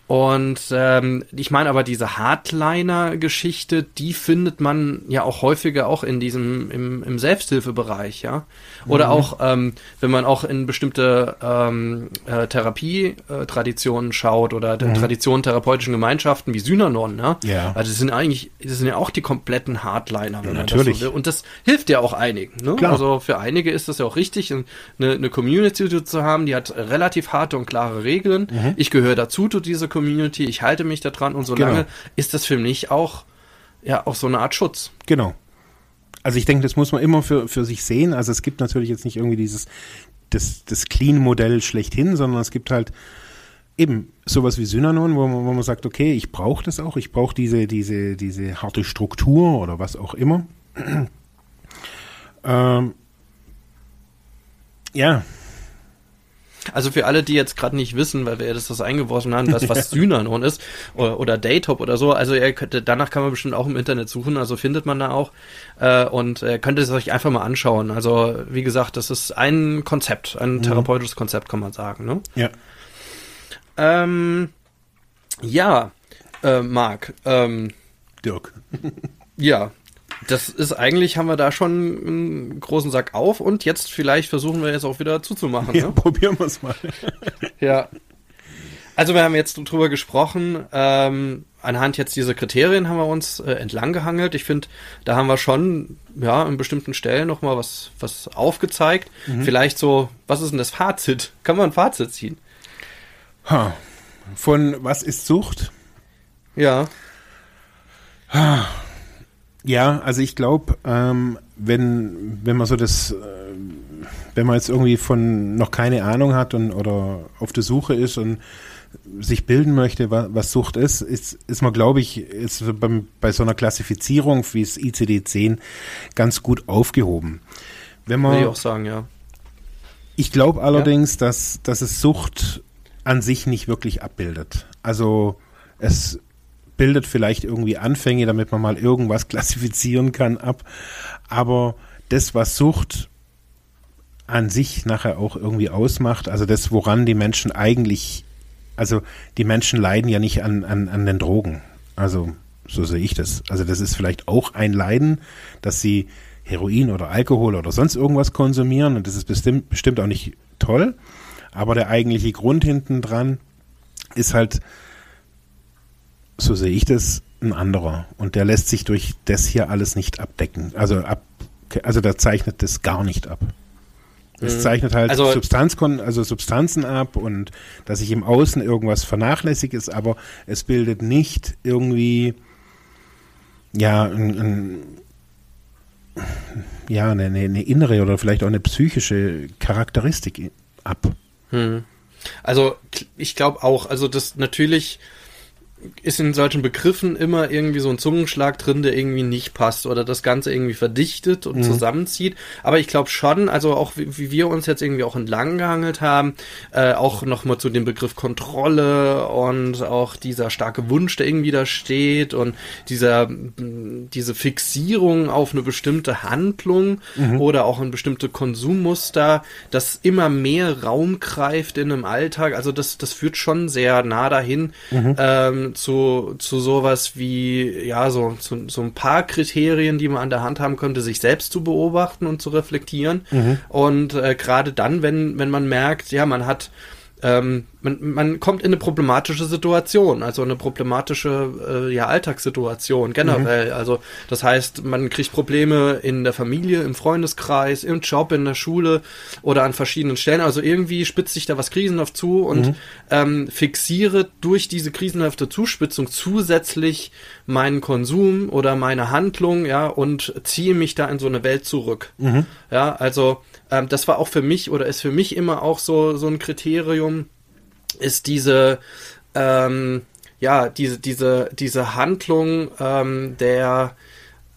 und ähm, ich meine aber diese Hardliner-Geschichte, die findet man ja auch häufiger auch in diesem im, im Selbsthilfebereich, ja. Oder mhm. auch ähm, wenn man auch in bestimmte ähm, äh, Therapie-Traditionen schaut oder mhm. Traditionen therapeutischen Gemeinschaften wie Synanon, ne? Ja. Also das sind eigentlich, das sind ja auch die kompletten Hardliner. Ja, natürlich. Das so, und das hilft ja auch einigen. Ne? Klar. Also für einige ist das ja auch richtig, eine, eine Community zu haben, die hat relativ harte und klare Regeln. Mhm. Ich gehöre dazu zu dieser Community, ich halte mich da dran und solange genau. ist das für mich auch ja auch so eine Art Schutz. Genau. Also ich denke, das muss man immer für, für sich sehen. Also es gibt natürlich jetzt nicht irgendwie dieses das, das Clean-Modell schlechthin, sondern es gibt halt eben sowas wie Synanon, wo man, wo man sagt, okay, ich brauche das auch, ich brauche diese, diese, diese harte Struktur oder was auch immer. ähm, ja, also für alle, die jetzt gerade nicht wissen, weil wir das, das eingeworfen haben, was, was Synanon ist oder, oder Daytop oder so, also ihr könnt, danach kann man bestimmt auch im Internet suchen, also findet man da auch äh, und äh, könnt es euch einfach mal anschauen. Also wie gesagt, das ist ein Konzept, ein mhm. therapeutisches Konzept, kann man sagen. Ne? Ja. Ähm, ja, äh, Marc. Ähm, Dirk. ja, das ist eigentlich, haben wir da schon einen großen Sack auf und jetzt vielleicht versuchen wir jetzt auch wieder zuzumachen. Ja, ne? probieren wir es mal. ja. Also wir haben jetzt drüber gesprochen, ähm, anhand jetzt dieser Kriterien haben wir uns äh, entlang gehangelt. Ich finde, da haben wir schon, ja, an bestimmten Stellen nochmal was, was aufgezeigt. Mhm. Vielleicht so, was ist denn das Fazit? Kann man ein Fazit ziehen? Ha. Von was ist Sucht? Ja. Ha. Ja, also ich glaube, ähm, wenn, wenn man so das, äh, wenn man jetzt irgendwie von noch keine Ahnung hat und oder auf der Suche ist und sich bilden möchte, was, was Sucht ist, ist, ist man, glaube ich, ist beim, bei so einer Klassifizierung wie es ICD-10 ganz gut aufgehoben. Wenn man, Will ich auch sagen, ja. Ich glaube allerdings, ja. dass, dass es Sucht an sich nicht wirklich abbildet. Also es bildet vielleicht irgendwie Anfänge, damit man mal irgendwas klassifizieren kann, ab. Aber das, was Sucht an sich nachher auch irgendwie ausmacht, also das, woran die Menschen eigentlich, also die Menschen leiden ja nicht an, an, an den Drogen. Also so sehe ich das. Also das ist vielleicht auch ein Leiden, dass sie Heroin oder Alkohol oder sonst irgendwas konsumieren und das ist bestimmt, bestimmt auch nicht toll. Aber der eigentliche Grund hinten dran ist halt, so sehe ich das, ein anderer. Und der lässt sich durch das hier alles nicht abdecken. Also ab, also da zeichnet das gar nicht ab. Es mhm. zeichnet halt also, Substanzkon also Substanzen ab und dass ich im Außen irgendwas vernachlässigt ist, aber es bildet nicht irgendwie ja ein, ein ja eine, eine, innere oder vielleicht auch eine psychische Charakteristik ab. Hm. Also ich glaube auch, also das natürlich ist in solchen Begriffen immer irgendwie so ein Zungenschlag drin, der irgendwie nicht passt oder das Ganze irgendwie verdichtet und mhm. zusammenzieht. Aber ich glaube schon, also auch wie, wie, wir uns jetzt irgendwie auch entlang gehangelt haben, äh, auch nochmal zu dem Begriff Kontrolle und auch dieser starke Wunsch, der irgendwie da steht und dieser, diese Fixierung auf eine bestimmte Handlung mhm. oder auch ein bestimmte Konsummuster, das immer mehr Raum greift in einem Alltag. Also das, das führt schon sehr nah dahin, mhm. ähm, zu, zu sowas wie, ja, so, zu, so ein paar Kriterien, die man an der Hand haben könnte, sich selbst zu beobachten und zu reflektieren. Mhm. Und äh, gerade dann, wenn, wenn man merkt, ja, man hat ähm, man, man kommt in eine problematische Situation, also eine problematische äh, ja, Alltagssituation generell. Mhm. Also das heißt, man kriegt Probleme in der Familie, im Freundeskreis, im Job, in der Schule oder an verschiedenen Stellen. Also irgendwie spitzt sich da was krisenhaft zu und mhm. ähm, fixiere durch diese krisenhafte Zuspitzung zusätzlich meinen Konsum oder meine Handlung, ja, und ziehe mich da in so eine Welt zurück. Mhm. Ja, also ähm, das war auch für mich oder ist für mich immer auch so, so ein Kriterium, ist diese, ähm, ja, diese, diese, diese Handlung ähm, der,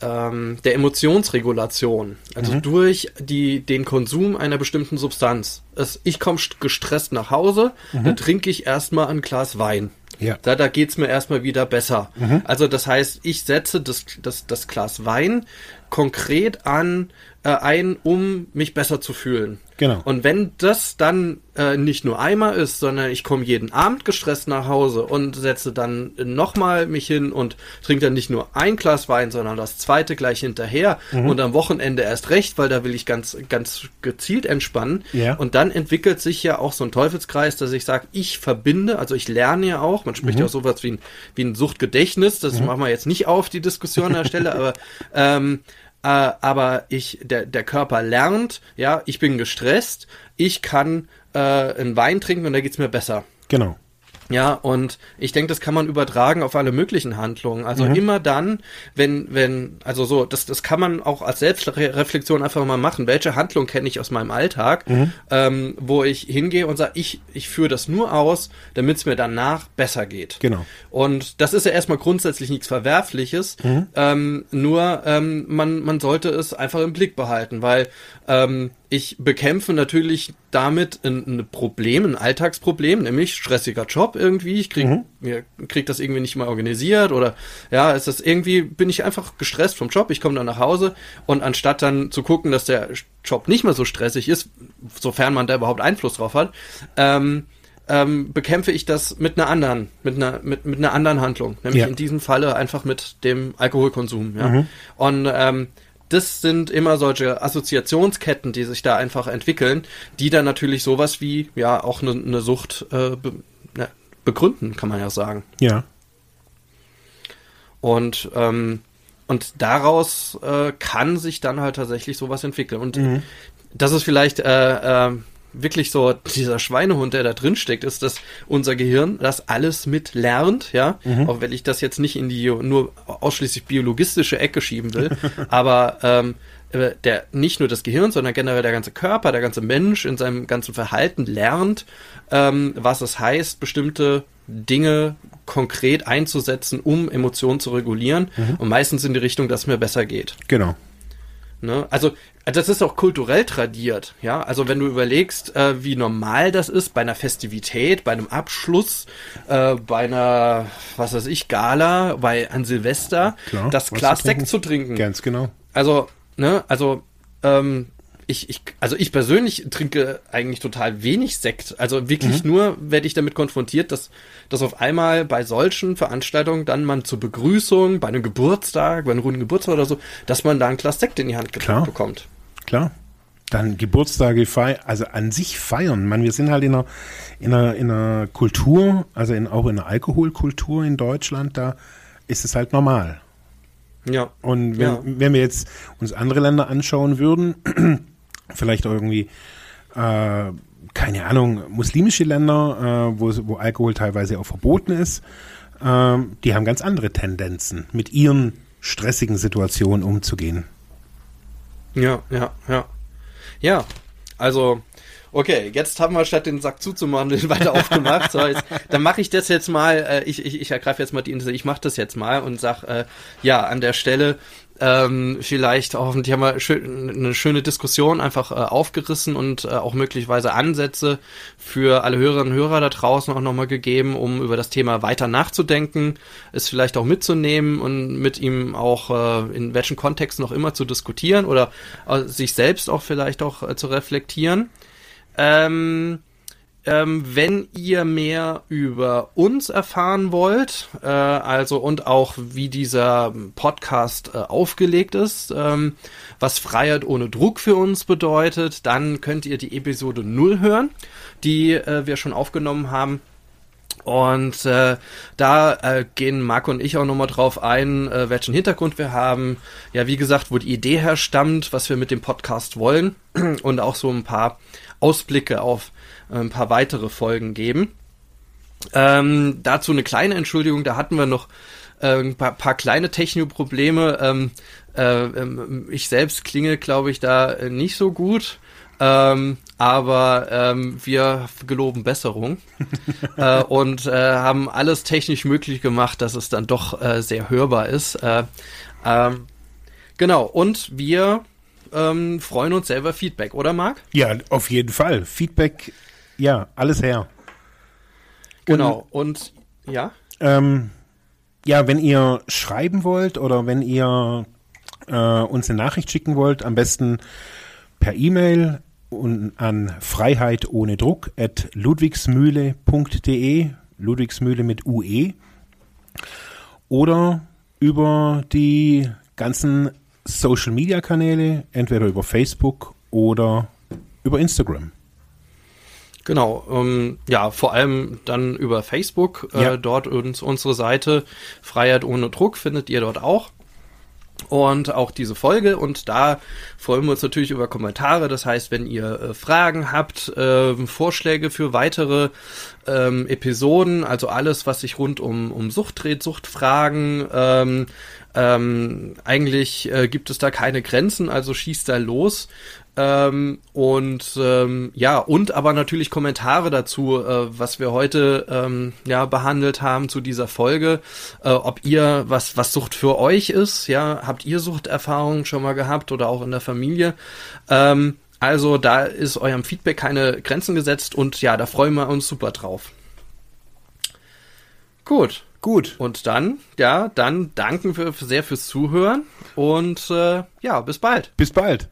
ähm, der Emotionsregulation. Also mhm. durch die, den Konsum einer bestimmten Substanz. Es, ich komme gestresst nach Hause, mhm. dann trinke ich erstmal ein Glas Wein. Ja. Da, da geht's mir erstmal wieder besser. Mhm. Also das heißt, ich setze das, das, das Glas Wein konkret an äh, ein, um mich besser zu fühlen. Genau. Und wenn das dann äh, nicht nur einmal ist, sondern ich komme jeden Abend gestresst nach Hause und setze dann nochmal mich hin und trinke dann nicht nur ein Glas Wein, sondern das zweite gleich hinterher mhm. und am Wochenende erst recht, weil da will ich ganz, ganz gezielt entspannen. Ja. Und dann entwickelt sich ja auch so ein Teufelskreis, dass ich sage, ich verbinde, also ich lerne ja auch, man spricht mhm. ja auch sowas wie ein, wie ein Suchtgedächtnis, das mhm. machen wir jetzt nicht auf, die Diskussion an der Stelle, aber ähm, äh, aber ich, der, der Körper lernt, ja, ich bin gestresst, ich kann äh, einen Wein trinken und da geht's mir besser. Genau. Ja, und ich denke, das kann man übertragen auf alle möglichen Handlungen. Also mhm. immer dann, wenn, wenn, also so, das, das kann man auch als Selbstreflexion einfach mal machen. Welche Handlung kenne ich aus meinem Alltag, mhm. ähm, wo ich hingehe und sage, ich, ich führe das nur aus, damit es mir danach besser geht. Genau. Und das ist ja erstmal grundsätzlich nichts Verwerfliches, mhm. ähm, nur ähm, man, man sollte es einfach im Blick behalten, weil ähm, ich bekämpfe natürlich damit ein, ein, Problem, ein Alltagsproblem, nämlich stressiger Job irgendwie. Ich krieg, mhm. mir, krieg das irgendwie nicht mal organisiert oder ja, ist das irgendwie, bin ich einfach gestresst vom Job, ich komme dann nach Hause und anstatt dann zu gucken, dass der Job nicht mehr so stressig ist, sofern man da überhaupt Einfluss drauf hat, ähm, ähm, bekämpfe ich das mit einer anderen, mit einer, mit, mit einer anderen Handlung, nämlich ja. in diesem Falle einfach mit dem Alkoholkonsum. Ja? Mhm. Und ähm, das sind immer solche Assoziationsketten, die sich da einfach entwickeln, die dann natürlich sowas wie ja auch eine ne Sucht äh, be, ne, begründen, kann man ja sagen. Ja. Und ähm, und daraus äh, kann sich dann halt tatsächlich sowas entwickeln. Und mhm. das ist vielleicht äh, äh, wirklich so dieser Schweinehund, der da drin steckt, ist, dass unser Gehirn das alles mit lernt, ja. Mhm. Auch wenn ich das jetzt nicht in die nur ausschließlich biologistische Ecke schieben will. aber ähm, äh, der nicht nur das Gehirn, sondern generell der ganze Körper, der ganze Mensch in seinem ganzen Verhalten lernt, ähm, was es heißt, bestimmte Dinge konkret einzusetzen, um Emotionen zu regulieren. Mhm. Und meistens in die Richtung, dass es mir besser geht. Genau. Ne? Also das ist auch kulturell tradiert, ja. Also wenn du überlegst, äh, wie normal das ist bei einer Festivität, bei einem Abschluss, äh, bei einer, was weiß ich, Gala, bei an Silvester, Klar, das Glas Sekt zu trinken. Ganz genau. Also, ne, also ähm, ich, ich, also ich persönlich trinke eigentlich total wenig Sekt. Also wirklich mhm. nur werde ich damit konfrontiert, dass, dass auf einmal bei solchen Veranstaltungen dann man zur Begrüßung, bei einem Geburtstag, bei einem runden Geburtstag oder so, dass man da ein Glas Sekt in die Hand gedrückt bekommt. Klar. Dann Geburtstage feiern, also an sich feiern. Man, wir sind halt in einer, in einer, in einer Kultur, also in, auch in einer Alkoholkultur in Deutschland, da ist es halt normal. Ja. Und wenn, ja. wenn wir jetzt uns andere Länder anschauen würden, vielleicht irgendwie, äh, keine Ahnung, muslimische Länder, äh, wo, wo Alkohol teilweise auch verboten ist, äh, die haben ganz andere Tendenzen, mit ihren stressigen Situationen umzugehen. Ja, ja, ja. Ja, also okay, jetzt haben wir statt den Sack zuzumachen, den weiter aufgemacht. So, jetzt, dann mache ich das jetzt mal, äh, ich, ich, ich ergreife jetzt mal die Initiative, ich mache das jetzt mal und sag, äh, ja, an der Stelle ähm, vielleicht hoffentlich haben wir schön, eine schöne Diskussion einfach äh, aufgerissen und äh, auch möglicherweise Ansätze für alle Hörerinnen und Hörer da draußen auch nochmal gegeben, um über das Thema weiter nachzudenken, es vielleicht auch mitzunehmen und mit ihm auch äh, in welchen Kontexten noch immer zu diskutieren oder äh, sich selbst auch vielleicht auch äh, zu reflektieren. Ähm, ähm, wenn ihr mehr über uns erfahren wollt, äh, also und auch wie dieser Podcast äh, aufgelegt ist, ähm, was Freiheit ohne Druck für uns bedeutet, dann könnt ihr die Episode 0 hören, die äh, wir schon aufgenommen haben. Und äh, da äh, gehen Marco und ich auch nochmal drauf ein, äh, welchen Hintergrund wir haben. Ja, wie gesagt, wo die Idee herstammt, was wir mit dem Podcast wollen und auch so ein paar Ausblicke auf ein paar weitere Folgen geben. Ähm, dazu eine kleine Entschuldigung, da hatten wir noch äh, ein paar, paar kleine Techno-Probleme. Ähm, äh, ähm, ich selbst klinge, glaube ich, da äh, nicht so gut. Ähm, aber ähm, wir geloben Besserung äh, und äh, haben alles technisch möglich gemacht, dass es dann doch äh, sehr hörbar ist. Äh, ähm, genau, und wir ähm, freuen uns selber Feedback, oder Marc? Ja, auf jeden Fall. Feedback ja, alles her. Genau, und, und ja? Ähm, ja, wenn ihr schreiben wollt oder wenn ihr äh, uns eine Nachricht schicken wollt, am besten per E-Mail an Freiheit ohne Druck at ludwigsmühle.de, Ludwigsmühle mit UE oder über die ganzen Social Media Kanäle, entweder über Facebook oder über Instagram. Genau, ähm, ja, vor allem dann über Facebook, äh, ja. dort uns, unsere Seite Freiheit ohne Druck findet ihr dort auch. Und auch diese Folge und da freuen wir uns natürlich über Kommentare. Das heißt, wenn ihr äh, Fragen habt, äh, Vorschläge für weitere ähm, Episoden, also alles, was sich rund um, um Sucht dreht, Suchtfragen, ähm, ähm, eigentlich äh, gibt es da keine Grenzen, also schießt da los. Ähm, und ähm, ja, und aber natürlich Kommentare dazu, äh, was wir heute ähm, ja behandelt haben zu dieser Folge. Äh, ob ihr was was Sucht für euch ist, ja, habt ihr Suchterfahrungen schon mal gehabt oder auch in der Familie? Ähm, also da ist eurem Feedback keine Grenzen gesetzt und ja, da freuen wir uns super drauf. Gut. Gut. Und dann, ja, dann danken wir sehr fürs Zuhören und äh, ja, bis bald. Bis bald.